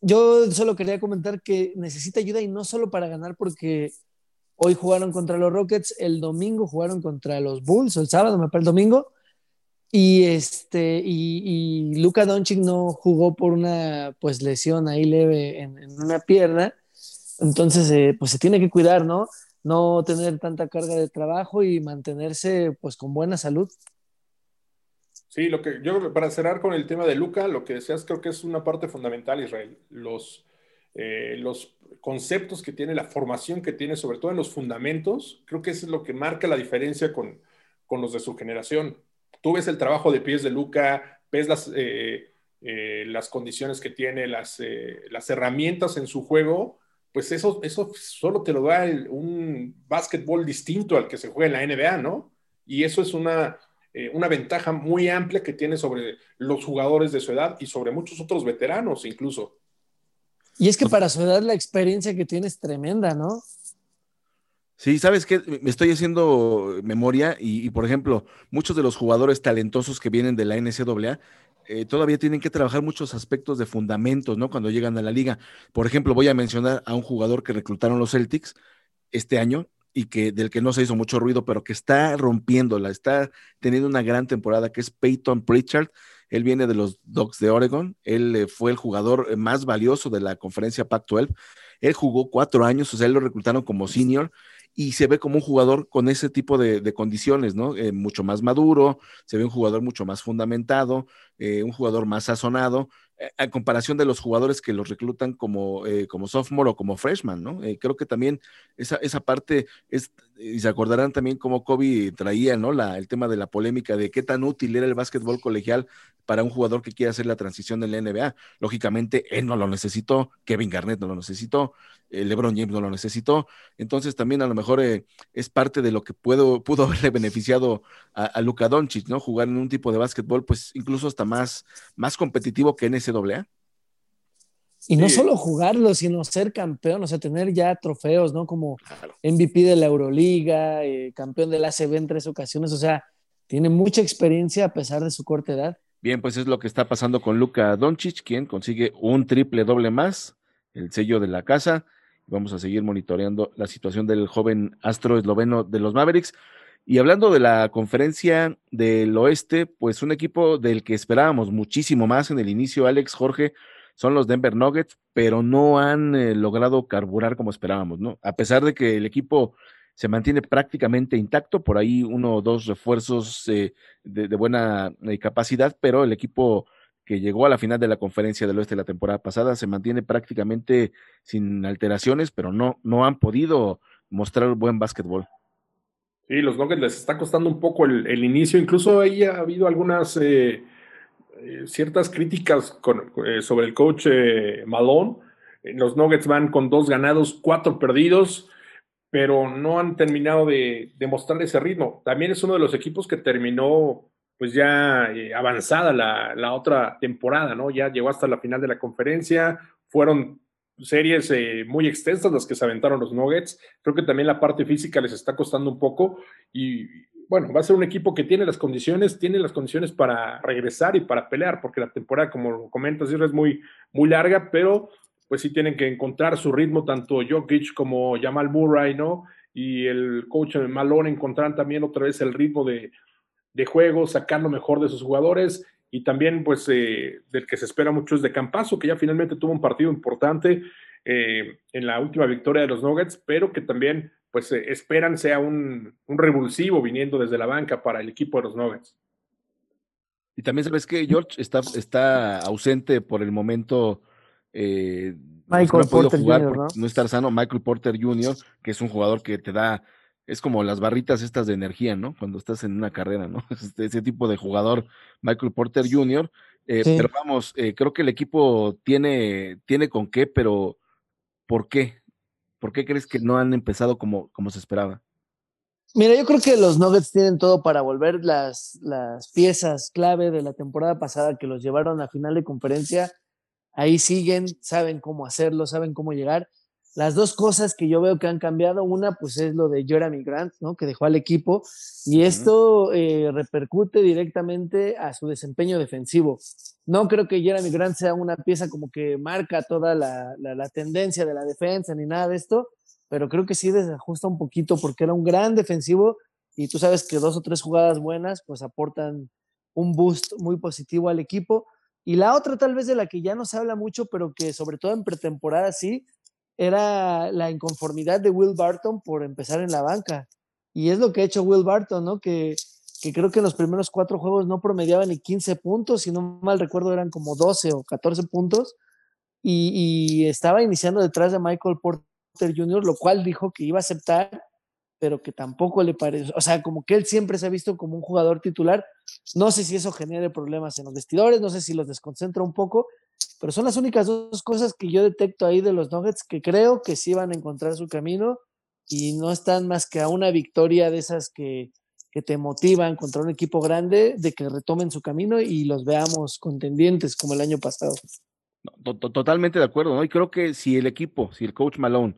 F: Yo solo quería comentar que necesita ayuda y no solo para ganar, porque hoy jugaron contra los Rockets, el domingo jugaron contra los Bulls, o el sábado, me parece el domingo, y este, y, y Luka Doncic no jugó por una pues lesión ahí leve en, en una pierna, entonces eh, pues se tiene que cuidar, ¿no? No tener tanta carga de trabajo y mantenerse pues con buena salud.
E: Sí, lo que yo para cerrar con el tema de Luca, lo que decías creo que es una parte fundamental, Israel. Los, eh, los conceptos que tiene, la formación que tiene, sobre todo en los fundamentos, creo que eso es lo que marca la diferencia con, con los de su generación. Tú ves el trabajo de pies de Luca, ves las, eh, eh, las condiciones que tiene, las, eh, las herramientas en su juego, pues eso, eso solo te lo da el, un básquetbol distinto al que se juega en la NBA, ¿no? Y eso es una, eh, una ventaja muy amplia que tiene sobre los jugadores de su edad y sobre muchos otros veteranos incluso.
F: Y es que para su edad la experiencia que tiene es tremenda, ¿no?
D: Sí, sabes que me estoy haciendo memoria y, y, por ejemplo, muchos de los jugadores talentosos que vienen de la NCAA eh, todavía tienen que trabajar muchos aspectos de fundamentos, ¿no? Cuando llegan a la liga. Por ejemplo, voy a mencionar a un jugador que reclutaron los Celtics este año, y que del que no se hizo mucho ruido, pero que está rompiéndola, está teniendo una gran temporada, que es Peyton Pritchard. Él viene de los Dogs de Oregon, él eh, fue el jugador eh, más valioso de la conferencia Pac-12. Él jugó cuatro años, o sea, él lo reclutaron como senior y se ve como un jugador con ese tipo de, condiciones, ¿no? Eh, mucho más maduro, se ve un jugador mucho más fundamentado, eh, un jugador más sazonado, a comparación de los jugadores que los reclutan como, eh, como sophomore o como freshman, ¿no? creo que también esa, esa parte es, y se acordarán también cómo Kobe traía, ¿no? La, el tema de la polémica de qué tan útil era el básquetbol colegial para un jugador que quiere hacer la transición en la NBA. Lógicamente, él no lo necesitó, Kevin Garnett no lo necesitó, eh, LeBron James no lo necesitó. Entonces, también a lo mejor eh, es parte de lo que puedo, pudo haberle beneficiado a, a Luka Doncic, ¿no? Jugar en un tipo de básquetbol, pues incluso hasta más, más competitivo que NCAA.
F: Y no solo jugarlo, sino ser campeón, o sea, tener ya trofeos, ¿no? Como claro. MVP de la Euroliga, eh, campeón del ACB en tres ocasiones, o sea, tiene mucha experiencia a pesar de su corta edad.
D: Bien, pues es lo que está pasando con Luka Doncic, quien consigue un triple doble más, el sello de la casa. Vamos a seguir monitoreando la situación del joven astro esloveno de los Mavericks. Y hablando de la conferencia del oeste, pues un equipo del que esperábamos muchísimo más en el inicio, Alex Jorge, son los Denver Nuggets, pero no han eh, logrado carburar como esperábamos, ¿no? A pesar de que el equipo se mantiene prácticamente intacto, por ahí uno o dos refuerzos eh, de, de, buena eh, capacidad, pero el equipo que llegó a la final de la conferencia del oeste la temporada pasada se mantiene prácticamente sin alteraciones, pero no, no han podido mostrar buen básquetbol.
E: Sí, los Nuggets les está costando un poco el, inicio, incluso ahí ha habido algunas eh, ciertas críticas eh, sobre el coach eh, Malone, Eh, Los Nuggets van con dos ganados, cuatro perdidos, pero no han terminado de, mostrar ese ritmo. También es uno de los equipos que terminó pues ya eh, avanzada la otra temporada, ¿no? Ya llegó hasta la final de la conferencia, fueron series eh, muy extensas las que se aventaron los Nuggets. Creo que también la parte física les está costando un poco y bueno, va a ser un equipo que tiene las condiciones, tiene las condiciones para regresar y para pelear, porque la temporada, como comentas, es muy, muy larga, pero pues sí tienen que encontrar su ritmo, tanto Jokic como Jamal Murray, ¿no? Y el coach Malone encontrarán también otra vez el ritmo de, de juego, sacar lo mejor de sus jugadores y también pues eh, del que se espera mucho es de Campaso, que ya finalmente tuvo un partido importante eh, en la última victoria de los Nuggets, pero que también pues eh, esperan sea un, un, revulsivo viniendo desde la banca para el equipo de los Nuggets.
D: Y también sabes que George está, está ausente por el momento. Eh,
F: Michael
D: no
F: Porter
D: jugar
F: Jr., ¿no?
D: no estar sano. Michael Porter Jr., que es un jugador que te da es como las barritas estas de energía, ¿no? Cuando estás en una carrera, ¿no? Este, ese tipo de jugador, Michael Porter Jr. Eh,
F: Sí.
D: Pero vamos, eh, creo que el equipo tiene, tiene con qué, pero ¿por qué? ¿Por qué crees que no han empezado como, como se esperaba?
F: Mira, yo creo que los Nuggets tienen todo para volver las, las piezas clave de la temporada pasada que los llevaron a final de conferencia. Ahí siguen, saben cómo hacerlo, saben cómo llegar. Las dos cosas que yo veo que han cambiado, una pues es lo de Jeremy Grant, ¿no? Que dejó al equipo y esto eh, repercute directamente a su desempeño defensivo. No creo que Jeremy Grant sea una pieza como que marca toda la, la- la tendencia de la defensa ni nada de esto, pero creo que sí desajusta un poquito porque era un gran defensivo y tú sabes que dos o tres jugadas buenas pues aportan un boost muy positivo al equipo. Y la otra tal vez de la que ya no se habla mucho, pero que sobre todo en pretemporada sí, era la inconformidad de Will Barton por empezar en la banca. Y es lo que ha hecho Will Barton, ¿no? Que, que creo que en los primeros cuatro juegos no promediaba ni 15 puntos, si no mal recuerdo eran como 12 o 14 puntos, y, estaba iniciando detrás de Michael Porter Jr., lo cual dijo que iba a aceptar, pero que tampoco le pareció, o sea, como que él siempre se ha visto como un jugador titular. No sé si eso genere problemas en los vestidores, no sé si los desconcentra un poco, pero son las únicas dos cosas que yo detecto ahí de los Nuggets que creo que sí van a encontrar su camino y no están más que a una victoria de esas que, que te motivan contra un equipo grande, de que retomen su camino y los veamos contendientes como el año pasado.
D: To- to- Totalmente de acuerdo, ¿no? Y creo que si el equipo, si el coach Malone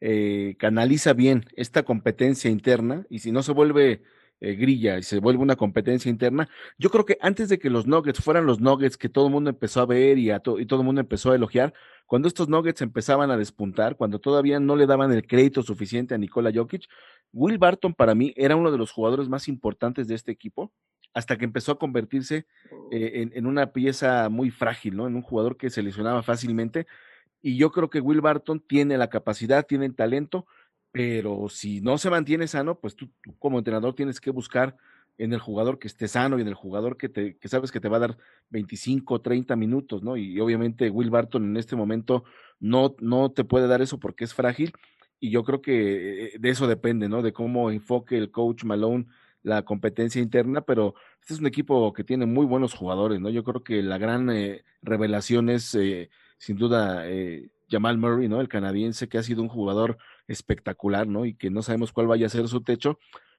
D: eh, canaliza bien esta competencia interna y si no se vuelve eh, grilla y se vuelve una competencia interna, yo creo que antes de que los Nuggets fueran los Nuggets que todo el mundo empezó a ver y, a to- y todo el mundo empezó a elogiar, cuando estos Nuggets empezaban a despuntar, cuando todavía no le daban el crédito suficiente a Nikola Jokic, Will Barton para mí era uno de los jugadores más importantes de este equipo hasta que empezó a convertirse eh, en, en una pieza muy frágil, ¿no? En un jugador que se lesionaba fácilmente. Y yo creo que Will Barton tiene la capacidad, tiene el talento, pero si no se mantiene sano, pues tú, como entrenador tienes que buscar en el jugador que esté sano y en el jugador que, te, que sabes que te va a dar 25, 30 minutos, ¿no? Y obviamente Will Barton en este momento no, no te puede dar eso porque es frágil. Y yo creo que eh, de eso depende, ¿no? De cómo enfoque el coach Malone la competencia interna, pero este es un equipo que tiene muy buenos jugadores, ¿no? Yo creo que la gran eh, revelación es eh, sin duda eh, Jamal Murray, ¿no? El canadiense que ha sido un jugador espectacular, ¿no? Y que no sabemos cuál vaya a ser su techo.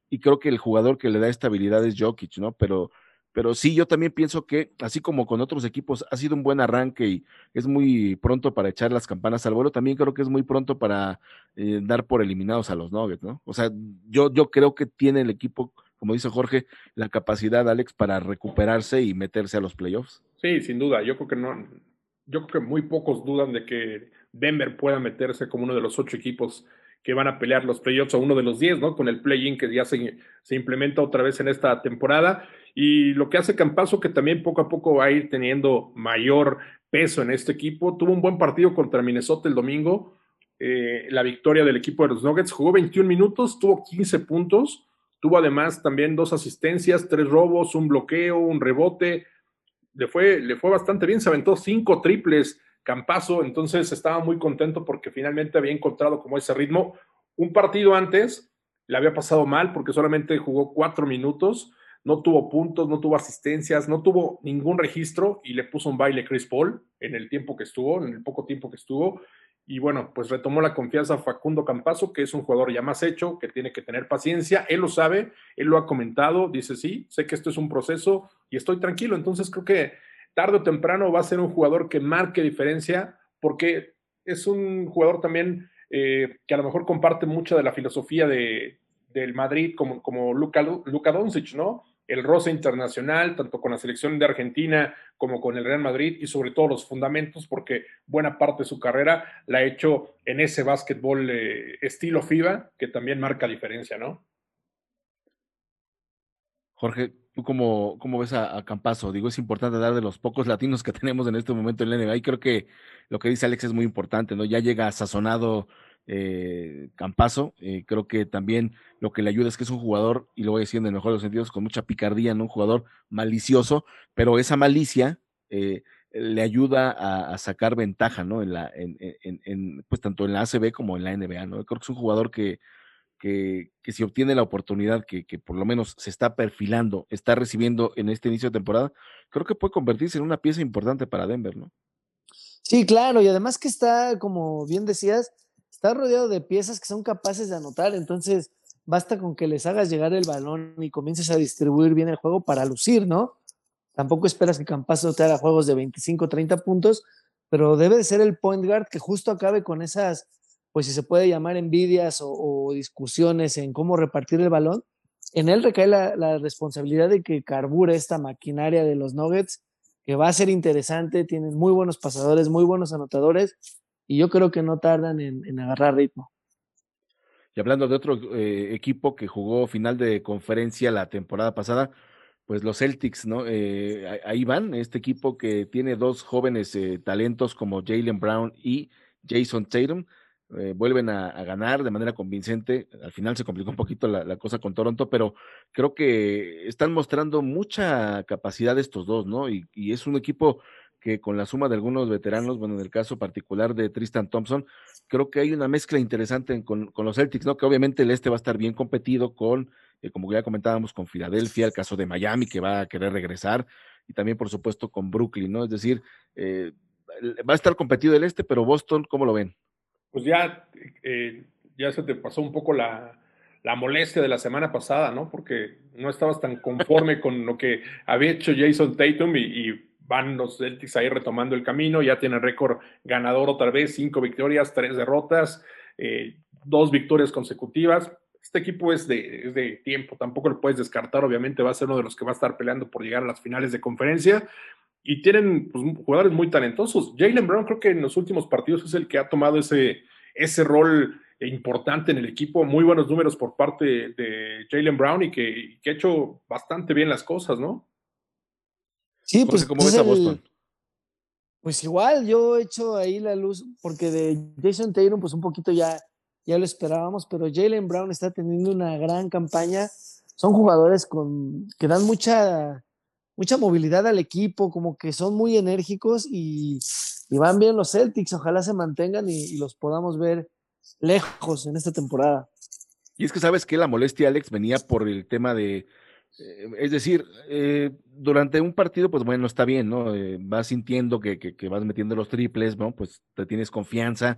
D: Y creo que el jugador que le da estabilidad es Jokic, ¿no? Pero, pero sí, yo también pienso que, así como con otros equipos, ha sido un buen arranque y es muy pronto para echar las campanas al vuelo. También creo que es muy pronto para eh, dar por eliminados a los Nuggets, ¿no? O sea, yo, yo creo que tiene el equipo, como dice Jorge, la capacidad, Alex, para recuperarse y meterse a los playoffs.
E: Sí, sin duda. Yo creo que no. Yo creo que muy pocos dudan de que Denver pueda meterse como uno de los ocho equipos que van a pelear los playoffs o uno de los diez, ¿no? Con el play-in que ya se, se, implementa otra vez en esta temporada. Y lo que hace Campaso, que también poco a poco va a ir teniendo mayor peso en este equipo. Tuvo un buen partido contra Minnesota el domingo. Eh, la victoria del equipo de los Nuggets. Jugó 21 minutos, tuvo 15 puntos. Tuvo además también dos asistencias, tres robos, un bloqueo, un rebote. Le fue, le fue bastante bien, se aventó cinco triples Campazo, entonces estaba muy contento porque finalmente había encontrado como ese ritmo. Un partido antes le había pasado mal porque solamente jugó cuatro minutos. no tuvo puntos, no tuvo asistencias, no tuvo ningún registro y le puso un baile Chris Paul en el tiempo que estuvo, en el poco tiempo que estuvo. Y bueno, pues retomó la confianza Facundo Campazo, que es un jugador ya más hecho, que tiene que tener paciencia. Él lo sabe, él lo ha comentado, dice, sí, sé que esto es un proceso y estoy tranquilo. Entonces creo que tarde o temprano va a ser un jugador que marque diferencia, porque es un jugador también eh, que a lo mejor comparte mucha de la filosofía de, del Madrid como, como Luka, Luka Doncic, ¿no? el roce internacional, tanto con la selección de Argentina como con el Real Madrid y sobre todo los fundamentos, porque buena parte de su carrera la ha hecho en ese básquetbol eh, estilo FIBA, que también marca diferencia, ¿no?
D: Jorge, ¿tú cómo, cómo ves a, a Campazo? Digo, es importante dar de los pocos latinos que tenemos en este momento en la NBA y creo que lo que dice Alex es muy importante, ¿no? Ya llega sazonado eh, Campazo. Eh, creo que también lo que le ayuda es que es un jugador, y lo voy diciendo en el mejor de los sentidos, con mucha picardía, ¿no? Un jugador malicioso, pero esa malicia eh, le ayuda a, a, sacar ventaja, ¿no? En la, en, en, en, pues tanto en la ACB como en la NBA, ¿no? Creo que es un jugador que, que, que si obtiene la oportunidad que, por lo menos se está perfilando, está recibiendo en este inicio de temporada, creo que puede convertirse en una pieza importante para Denver, ¿no?
F: Sí, claro, y además que está, como bien decías, está rodeado de piezas que son capaces de anotar, entonces basta con que les hagas llegar el balón y comiences a distribuir bien el juego para lucir, ¿no? Tampoco esperas que Campazo te haga juegos de 25, 30 puntos, pero debe de ser el point guard que justo acabe con esas, pues si se puede llamar envidias o, discusiones en cómo repartir el balón. En él recae la, responsabilidad de que carbure esta maquinaria de los Nuggets, que va a ser interesante, tienen muy buenos pasadores, muy buenos anotadores, y yo creo que no tardan en, en agarrar ritmo.
D: Y hablando de otro eh, equipo que jugó final de conferencia la temporada pasada, pues los Celtics, ¿no? Eh, ahí van, este equipo que tiene dos jóvenes eh, talentos como Jalen Brown y Jason Tatum, eh, vuelven a, a, ganar de manera convincente. Al final se complicó un poquito la, la, cosa con Toronto, pero creo que están mostrando mucha capacidad estos dos, ¿no? Y, y es un equipo que con la suma de algunos veteranos, bueno, en el caso particular de Tristan Thompson, creo que hay una mezcla interesante en, con, con, los Celtics, ¿no? Que obviamente el este va a estar bien competido con, eh, como ya comentábamos, con Filadelfia, el caso de Miami, que va a querer regresar, y también, por supuesto, con Brooklyn, ¿no? Es decir, eh, va a estar competido el este, pero Boston, ¿cómo lo ven?
E: Pues ya, eh, ya se te pasó un poco la, la molestia de la semana pasada, ¿no? Porque no estabas tan conforme con lo que había hecho Jason Tatum y, van los Celtics ahí retomando el camino, ya tienen récord ganador otra vez, cinco victorias, tres derrotas, eh, dos victorias consecutivas. Este equipo es de, es de, tiempo, tampoco lo puedes descartar, obviamente va a ser uno de los que va a estar peleando por llegar a las finales de conferencia y tienen pues, jugadores muy talentosos. Jalen Brown creo que en los últimos partidos es el que ha tomado ese, ese rol importante en el equipo, muy buenos números por parte de Jalen Brown y que, que ha hecho bastante bien las cosas, ¿no?
F: Sí, pues.
D: ¿Cómo ves a Boston?
F: Pues igual, yo he hecho ahí la luz, porque de Jason Tatum, pues un poquito ya, ya lo esperábamos, pero Jalen Brown está teniendo una gran campaña. Son jugadores con, que dan mucha, mucha movilidad al equipo, como que son muy enérgicos y, van bien los Celtics. Ojalá se mantengan y, los podamos ver lejos en esta temporada.
D: Y es que sabes que la molestia, Alex, venía por el tema de es decir, eh, durante un partido, pues bueno, está bien, ¿no? Eh, vas sintiendo que, que, que, vas metiendo los triples, ¿no? Pues te tienes confianza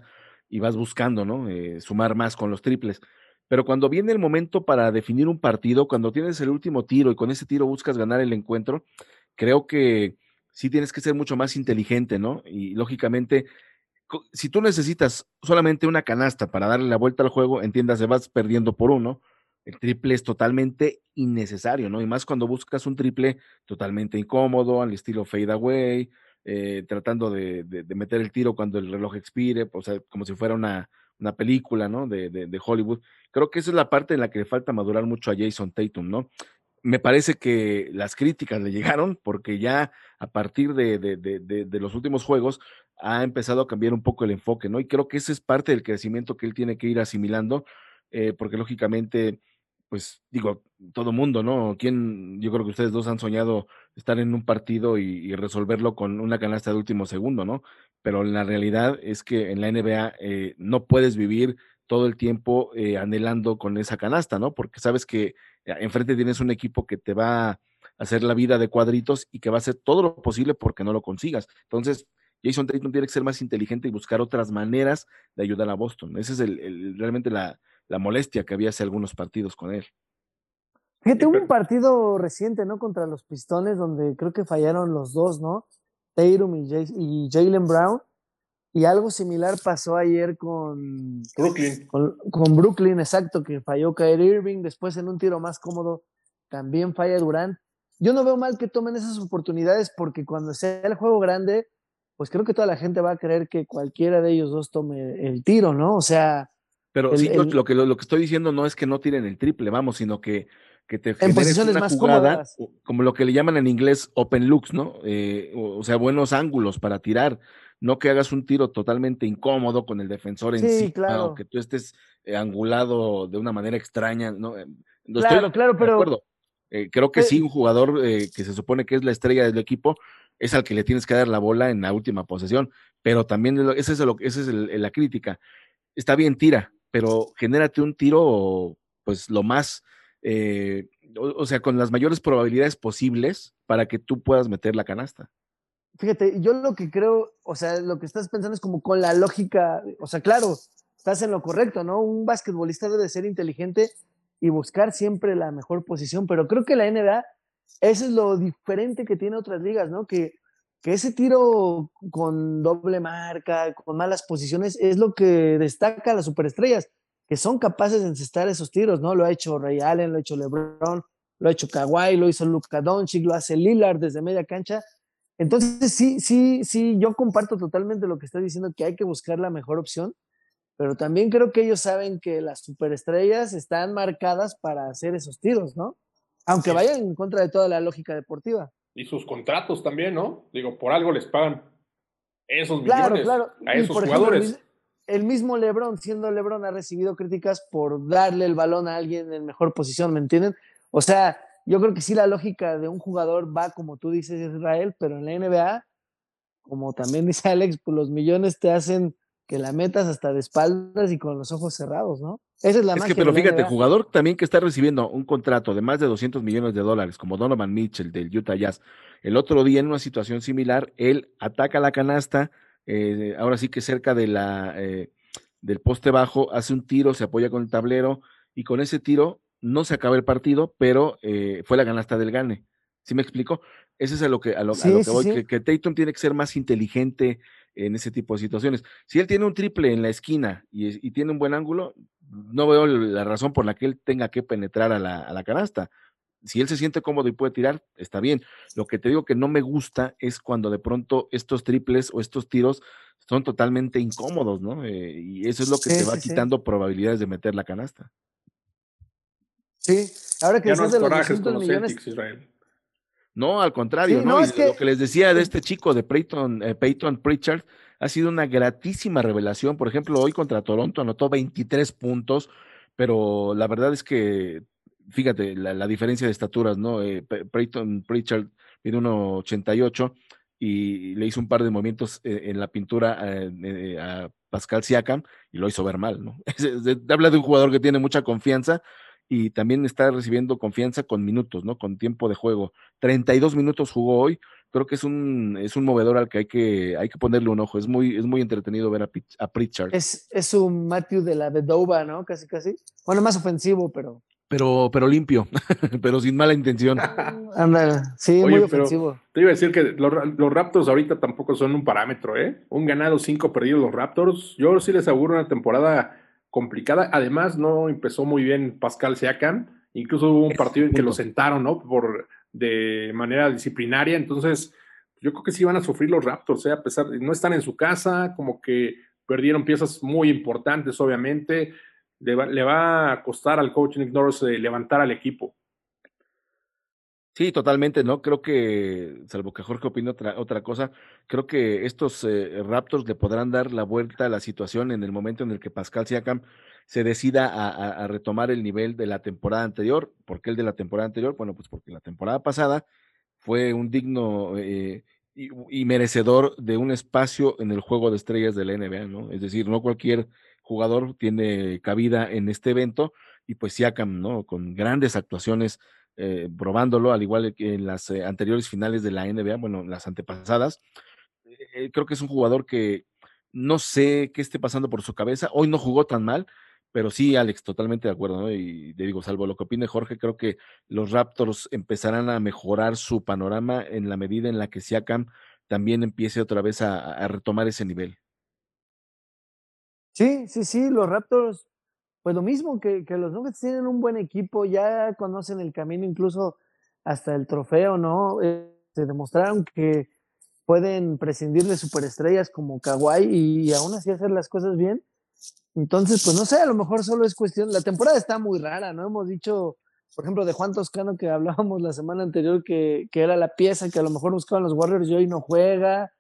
D: y vas buscando, ¿no? Eh, sumar más con los triples. Pero cuando viene el momento para definir un partido, cuando tienes el último tiro y con ese tiro buscas ganar el encuentro, creo que sí tienes que ser mucho más inteligente, ¿no? Y lógicamente, si tú necesitas solamente una canasta para darle la vuelta al juego, entiendas, vas perdiendo por uno el triple es totalmente innecesario, ¿no? Y más cuando buscas un triple totalmente incómodo, al estilo fade away, eh, tratando de, de, de, meter el tiro cuando el reloj expire, o sea, como si fuera una, una película, ¿no? De, de, Hollywood. Creo que esa es la parte en la que le falta madurar mucho a Jason Tatum, ¿no? Me parece que las críticas le llegaron porque ya a partir de, de los últimos juegos ha empezado a cambiar un poco el enfoque, ¿no? Y creo que ese es parte del crecimiento que él tiene que ir asimilando, eh, porque lógicamente pues digo, todo mundo, ¿no? ¿Quién, yo creo que ustedes dos han soñado estar en un partido y, resolverlo con una canasta de último segundo, ¿no? Pero la realidad es que en la NBA eh, no puedes vivir todo el tiempo eh, anhelando con esa canasta, ¿no? Porque sabes que eh, enfrente tienes un equipo que te va a hacer la vida de cuadritos y que va a hacer todo lo posible porque no lo consigas. Entonces, Jason Tatum tiene que ser más inteligente y buscar otras maneras de ayudar a Boston. Esa es el- realmente la, la molestia que había hace algunos partidos con él.
F: Fíjate, hubo un partido reciente, ¿no? Contra los Pistones, donde creo que fallaron los dos, ¿no? Tatum y Jalen Brown. Y algo similar pasó ayer con,
E: Brooklyn.
F: con, con Brooklyn, exacto, que falló Kyrie Irving. Después, en un tiro más cómodo, también falla Durant. Yo no veo mal que tomen esas oportunidades porque cuando sea el juego grande, pues creo que toda la gente va a creer que cualquiera de ellos dos tome el tiro, ¿no? O sea,
D: Pero
F: El-
D: sí, lo,
F: el-
D: lo que, lo, lo que estoy diciendo no es que no tiren el triple, vamos, sino que, que te
F: en posiciones
D: una
F: más
D: jugada,
F: cómodas.
D: como lo que le llaman en inglés open looks, ¿no? Eh, o, o sea, buenos ángulos para tirar, no que hagas un tiro totalmente incómodo con el defensor
F: Sí,
D: encima
F: claro.
D: o que tú estés eh, angulado de una manera extraña, ¿no? Eh, no
F: Claro,
D: estoy
F: claro,
D: de
F: pero-
D: acuerdo. Eh, creo que sí, un jugador que se supone que es la estrella del equipo es al que le tienes que dar la bola en la última posesión, pero también esa es, lo, esa es el- la crítica. Está bien, tira, pero genérate un tiro, pues lo más, eh, o, sea, con las mayores probabilidades posibles para que tú puedas meter la canasta.
F: Fíjate, yo lo que creo, o sea, lo que estás pensando es como con la lógica, o sea, claro, estás en lo correcto, ¿no? Un basquetbolista debe ser inteligente y buscar siempre la mejor posición, pero creo que la NBA, eso es lo diferente que tiene otras ligas, ¿no? Que, que ese tiro con doble marca, con malas posiciones, es lo que destaca a las superestrellas, que son capaces de encestar esos tiros, ¿no? Lo ha hecho Ray Allen, lo ha hecho LeBron, lo ha hecho Kawhi, lo hizo Luka Doncic, lo hace Lillard desde media cancha. Entonces, sí, sí, sí, yo comparto totalmente lo que estás diciendo, que hay que buscar la mejor opción, pero también creo que ellos saben que las superestrellas están marcadas para hacer esos tiros, ¿no? Aunque vayan en contra de toda la lógica deportiva.
E: Y sus contratos también, ¿no? Digo, por algo les pagan esos
F: Claro,
E: millones
F: claro.
E: a
F: Y,
E: esos
F: ejemplo,
E: jugadores.
F: el mismo LeBron, siendo LeBron, ha recibido críticas por darle el balón a alguien en mejor posición, ¿me entienden? O sea, yo creo que sí la lógica de un jugador va como tú dices, Israel, pero en la NBA, como también dice Alex, pues los millones te hacen que la metas hasta de espaldas y con los ojos cerrados, ¿no? Esa es la
D: Es que, pero fíjate,
F: NBA.
D: jugador también que está recibiendo un contrato de más de 200 millones de dólares, como Donovan Mitchell del Utah Jazz, el otro día en una situación similar, él ataca la canasta, eh, ahora sí que cerca de la, eh, del poste bajo, hace un tiro, se apoya con el tablero y con ese tiro no se acaba el partido, pero eh, fue la canasta del gane. ¿Sí me explico? Ese es a lo que, a lo, a
F: Sí,
D: lo que
F: sí,
D: voy,
F: sí.
D: Que, que Tatum tiene que ser más inteligente en ese tipo de situaciones. Si él tiene un triple en la esquina y, tiene un buen ángulo, no veo la razón por la que él tenga que penetrar a la, a la canasta. Si él se siente cómodo y puede tirar, está bien. Lo que te digo que no me gusta es cuando de pronto estos triples o estos tiros son totalmente incómodos, ¿no? Eh, y eso es lo que
F: Sí,
D: te va
F: sí, sí.
D: quitando probabilidades de meter la canasta.
F: Sí, ahora que
E: Ya no
F: de los
E: corajes
F: 200
E: con los
F: millones,
E: Celtics, Israel.
F: No,
D: al contrario,
F: Sí,
D: ¿no?
F: no,
D: Y
F: es que-
D: Lo que les decía de este chico de Peyton, eh, Peyton Pritchard ha sido una gratísima revelación. Por ejemplo, hoy contra Toronto anotó 23 puntos, pero la verdad es que, fíjate, la, la diferencia de estaturas, ¿no? Eh, Pe- Peyton Pritchard mide 1,88 y le hizo un par de movimientos eh, en la pintura eh, a Pascal Siakam y lo hizo ver mal, ¿no? Habla de un jugador que tiene mucha confianza y también está recibiendo confianza con minutos, ¿no? Con tiempo de juego. 32 minutos jugó hoy. Creo que es un, es un movedor al que hay que, hay que ponerle un ojo. Es muy, es muy entretenido ver a, a Pritchard.
F: es, es un Matthew de la Vedova, ¿no? Casi, casi. Bueno, más ofensivo, pero.
D: Pero, pero limpio, pero sin mala intención.
F: Anda, sí,
E: Oye,
F: muy ofensivo.
E: Te iba a decir que los, Ra- los Raptors ahorita tampoco son un parámetro, ¿eh? Un ganado, cinco perdidos los Raptors. Yo sí les auguro una temporada complicada. Además, no empezó muy bien Pascal Siakam. Incluso hubo un partido en que lo sentaron, ¿no? Por, de manera disciplinaria. Entonces, yo creo que sí van a sufrir los Raptors, ¿eh? A pesar de no están en su casa, como que perdieron piezas muy importantes, obviamente. Le va, le va a costar al coach Nick Nurse eh, levantar al equipo.
D: Sí, totalmente, ¿no? Creo que, salvo que Jorge opine otra, otra cosa, creo que estos eh, Raptors le podrán dar la vuelta a la situación en el momento en el que Pascal Siakam se decida a, a- retomar el nivel de la temporada anterior. ¿Por qué el de la temporada anterior? Bueno, pues porque la temporada pasada fue un digno eh, y, y merecedor de un espacio en el juego de estrellas de la NBA, ¿no? Es decir, no cualquier jugador tiene cabida en este evento y pues Siakam, ¿no? Con grandes actuaciones eh, probándolo, al igual que en las eh, anteriores finales de la NBA, bueno, las antepasadas. Eh, creo que es un jugador que no sé qué esté pasando por su cabeza. Hoy no jugó tan mal, pero sí, Alex, totalmente de acuerdo, ¿no? Y te digo, salvo lo que opine Jorge, creo que los Raptors empezarán a mejorar su panorama en la medida en la que Siakam también empiece otra vez a, a retomar ese nivel.
F: Sí, sí, sí, los Raptors, pues lo mismo que, que los Nuggets tienen un buen equipo, ya conocen el camino, incluso hasta el trofeo, ¿no? Eh, se demostraron que pueden prescindir de superestrellas como Kawhi y, aún así hacer las cosas bien. Entonces, pues no sé, a lo mejor solo es cuestión, la temporada está muy rara, ¿no? Hemos dicho, por ejemplo, de Juan Toscano que hablábamos la semana anterior que, que era la pieza que a lo mejor buscaban los Warriors y hoy no juega.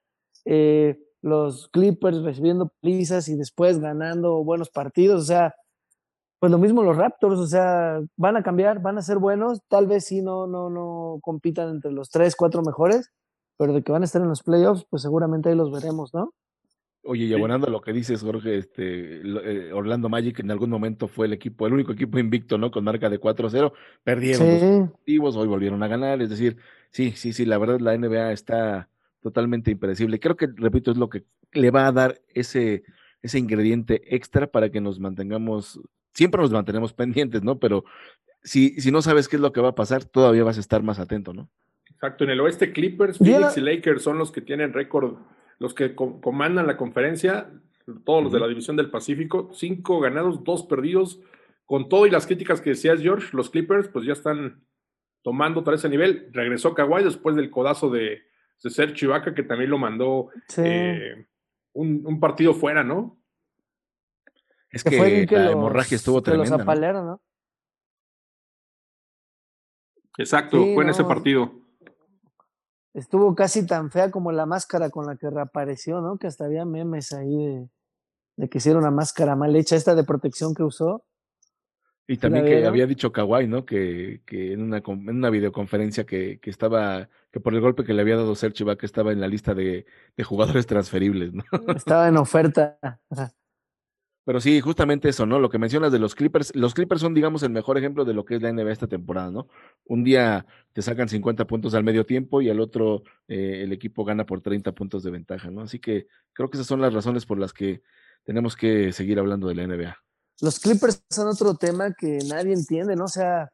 F: Eh, los Clippers recibiendo palizas y después ganando buenos partidos, o sea, pues lo mismo los Raptors, o sea, van a cambiar, van a ser buenos, tal vez sí no, no, no compitan entre los tres, cuatro mejores, pero de que van a estar en los playoffs, pues seguramente ahí los veremos, ¿no?
D: Oye, y abonando a lo que dices, Jorge, este, eh, Orlando Magic en algún momento fue el equipo, el único equipo invicto, ¿no? Con marca de 4-0, perdieron
F: Sí.
D: dos positivos, hoy volvieron a ganar, es decir, sí, sí, sí, la verdad la NBA está totalmente impredecible. Creo que, repito, es lo que le va a dar ese, ese ingrediente extra para que nos mantengamos, siempre nos mantenemos pendientes, ¿no? Pero si, si no sabes qué es lo que va a pasar, todavía vas a estar más atento, ¿no?
E: Exacto, en el oeste Clippers, Phoenix y Lakers son los que tienen récord, los que co- comandan la conferencia, todos los de la división del Pacífico, cinco ganados, dos perdidos, con todo y las críticas que decías George, los Clippers pues ya están tomando otra vez ese nivel. Regresó Kawhi después del codazo de, de Serge Ibaka, que también lo mandó
F: Sí.
E: eh, un, un partido fuera, ¿no?
D: Es
F: que
D: que,
F: fue el que
D: la
F: los,
D: hemorragia estuvo
F: que los
D: tremenda, ¿no?
F: apalearon, ¿no?
E: Exacto,
F: Sí,
E: fue en ese partido.
F: Estuvo casi tan fea como la máscara con la que reapareció, ¿no? Que hasta había memes ahí de, de que hicieron una máscara mal hecha, esta de protección que usó.
D: Y también que había dicho Kawhi, ¿no? Que, que en una, con- en una videoconferencia que, que estaba, que por el golpe que le había dado Serge Ibaka estaba en la lista de, de jugadores transferibles, ¿no?
F: Estaba en oferta.
D: Pero sí, justamente eso, ¿no? Lo que mencionas de los Clippers, los Clippers son, digamos, el mejor ejemplo de lo que es la NBA esta temporada, ¿no? Un día te sacan 50 puntos al medio tiempo y al otro eh, el equipo gana por 30 puntos de ventaja, ¿no? Así que creo que esas son las razones por las que tenemos que seguir hablando de la NBA.
F: Los Clippers son otro tema que nadie entiende, ¿no? O sea,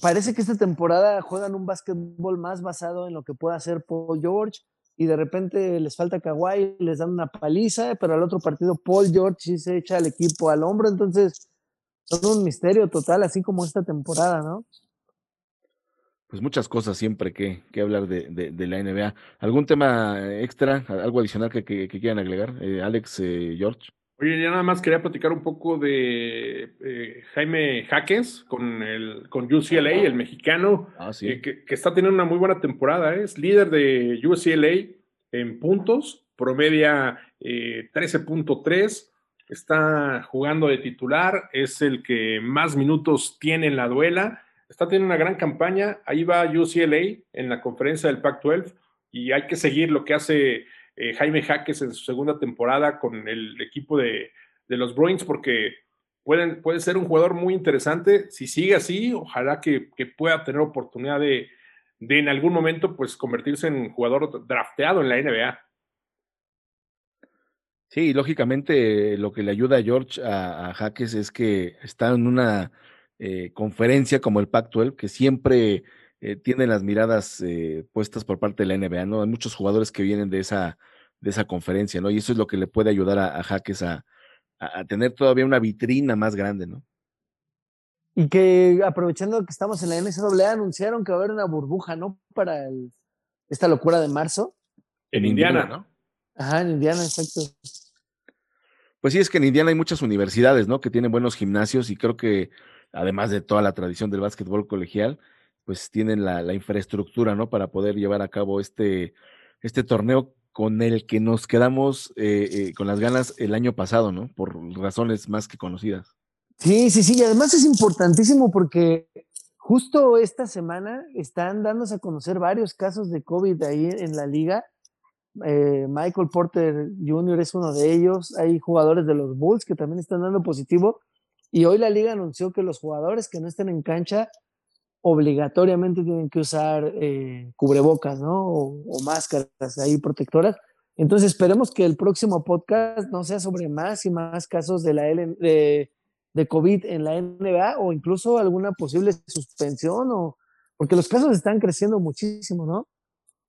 F: parece que esta temporada juegan un básquetbol más basado en lo que pueda hacer Paul George y de repente les falta Kawhi, les dan una paliza, pero al otro partido Paul George sí se echa al equipo al hombro, entonces son un misterio total, así como esta temporada, ¿no?
D: Pues muchas cosas siempre que, que hablar de, de, la NBA. ¿Algún tema extra, algo adicional que quieran agregar? Eh, Alex, eh, George.
E: Oye, ya nada más quería platicar un poco de eh, Jaime Jaques con, el, con UCLA, el mexicano,
D: Ah, sí.
E: eh, que, que está teniendo una muy buena temporada. ¿eh? Es líder de UCLA en puntos, promedia eh, 13.3, está jugando de titular, es el que más minutos tiene en la duela, está teniendo una gran campaña. Ahí va UCLA en la conferencia del Pac-12 y hay que seguir lo que hace eh, Jaime Jaques en su segunda temporada con el equipo de, los Bruins porque puede ser un jugador muy interesante. Si sigue así, ojalá que, pueda tener oportunidad de, de, en algún momento pues convertirse en jugador drafteado en la NBA.
D: Sí, lógicamente lo que le ayuda a George a, a Jaques es que está en una eh, conferencia como el Pac-12 que siempre eh, tiene las miradas eh, puestas por parte de la NBA, ¿no? Hay muchos jugadores que vienen de esa, de esa conferencia, ¿no? Y eso es lo que le puede ayudar a, a Jaques a, a, a, tener todavía una vitrina más grande, ¿no?
F: Y que aprovechando que estamos en la NCAA, anunciaron que va a haber una burbuja, ¿no? Para el, esta locura de marzo.
E: En, en Indiana, Indiana, ¿no?
F: Ajá, en Indiana, exacto.
D: Pues sí, es que en Indiana hay muchas universidades, ¿no? Que tienen buenos gimnasios y creo que además de toda la tradición del básquetbol colegial, pues tienen la, la, infraestructura, ¿no? Para poder llevar a cabo este, este torneo con el que nos quedamos eh, eh, con las ganas el año pasado, ¿no? Por razones más que conocidas.
F: Sí, sí, sí, y además es importantísimo porque justo esta semana están dándose a conocer varios casos de COVID ahí en la liga eh, Michael Porter Jr. es uno de ellos. Hay jugadores de los Bulls que también están dando positivo. Y hoy la liga anunció que los jugadores que no estén en cancha obligatoriamente tienen que usar eh, cubrebocas, ¿no? O, o máscaras ahí protectoras. Entonces esperemos que el próximo podcast no sea sobre más y más casos de la L- de, de COVID en la NBA o incluso alguna posible suspensión o porque los casos están creciendo muchísimo, ¿no?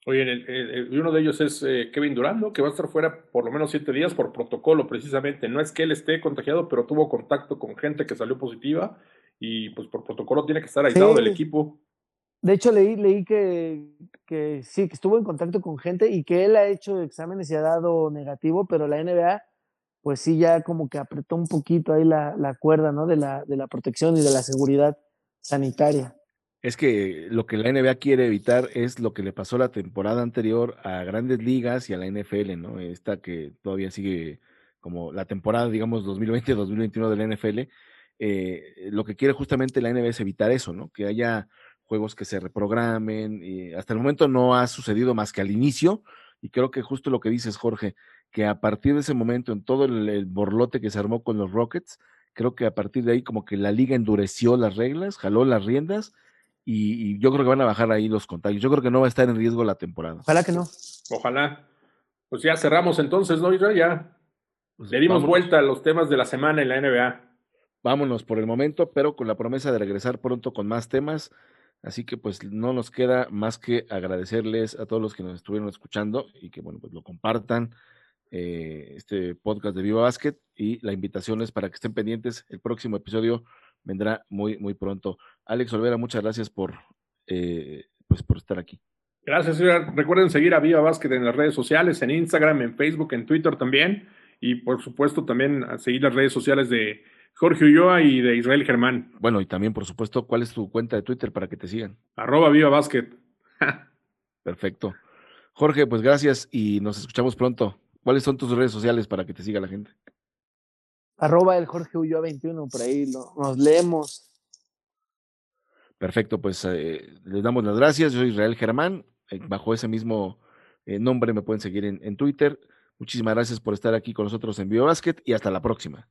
E: Oye, el- el- uno de ellos es eh, Kevin Durant, ¿no? Que va a estar fuera por lo menos siete días por protocolo, precisamente. No es que él esté contagiado, pero tuvo contacto con gente que salió positiva y pues por protocolo tiene que estar aislado
F: Sí.
E: del equipo.
F: De hecho, leí, leí que, que sí, que estuvo en contacto con gente y que él ha hecho exámenes y ha dado negativo, pero la NBA, pues sí, ya como que apretó un poquito ahí la, la cuerda, ¿no? De la, de la protección y de la seguridad sanitaria.
D: Es que lo que la NBA quiere evitar es lo que le pasó la temporada anterior a grandes ligas y a la NFL, ¿no? Esta que todavía sigue como la temporada, digamos, 2020-2021 de la NFL. Eh, lo que quiere justamente la NBA es evitar eso, ¿no? Que haya juegos que se reprogramen. y hasta el momento no ha sucedido más que al inicio. Y creo que justo lo que dices, Jorge, que a partir de ese momento, en todo el, el borlote que se armó con los Rockets, creo que a partir de ahí como que la liga endureció las reglas, jaló las riendas y, y yo creo que van a bajar ahí los contagios. Yo creo que no va a estar en riesgo la temporada.
F: Ojalá que no.
E: Ojalá. Pues ya cerramos entonces, ¿no, Israel? Ya
D: Pues
E: le dimos vuelta a los temas de la semana en la NBA.
D: Vámonos por el momento, pero con la promesa de regresar pronto con más temas. Así que pues no nos queda más que agradecerles a todos los que nos estuvieron escuchando y que bueno, pues lo compartan eh, este podcast de Viva Basket y la invitación es para que estén pendientes. El próximo episodio vendrá muy, muy pronto. Alex Olvera, muchas gracias por, eh, pues, por estar aquí.
E: Gracias, Israel. Recuerden seguir a Viva Básquet en las redes sociales, en Instagram, en Facebook, en Twitter también. Y por supuesto también a seguir las redes sociales de Jorge Ulloa y de Israel Germán.
D: Bueno, y también, por supuesto, ¿cuál es tu cuenta de Twitter para que te sigan?
E: Arroba Viva Básquet.
D: Perfecto. Jorge, pues gracias y nos escuchamos pronto. ¿Cuáles son tus redes sociales para que te siga la gente?
F: Arroba el Jorge Ulloa 21, por ahí lo- nos leemos.
D: Perfecto, pues eh, les damos las gracias. Yo soy Israel Germán. eh, bajo ese mismo eh, nombre me pueden seguir en, en Twitter. Muchísimas gracias por estar aquí con nosotros en BioBasket y hasta la próxima.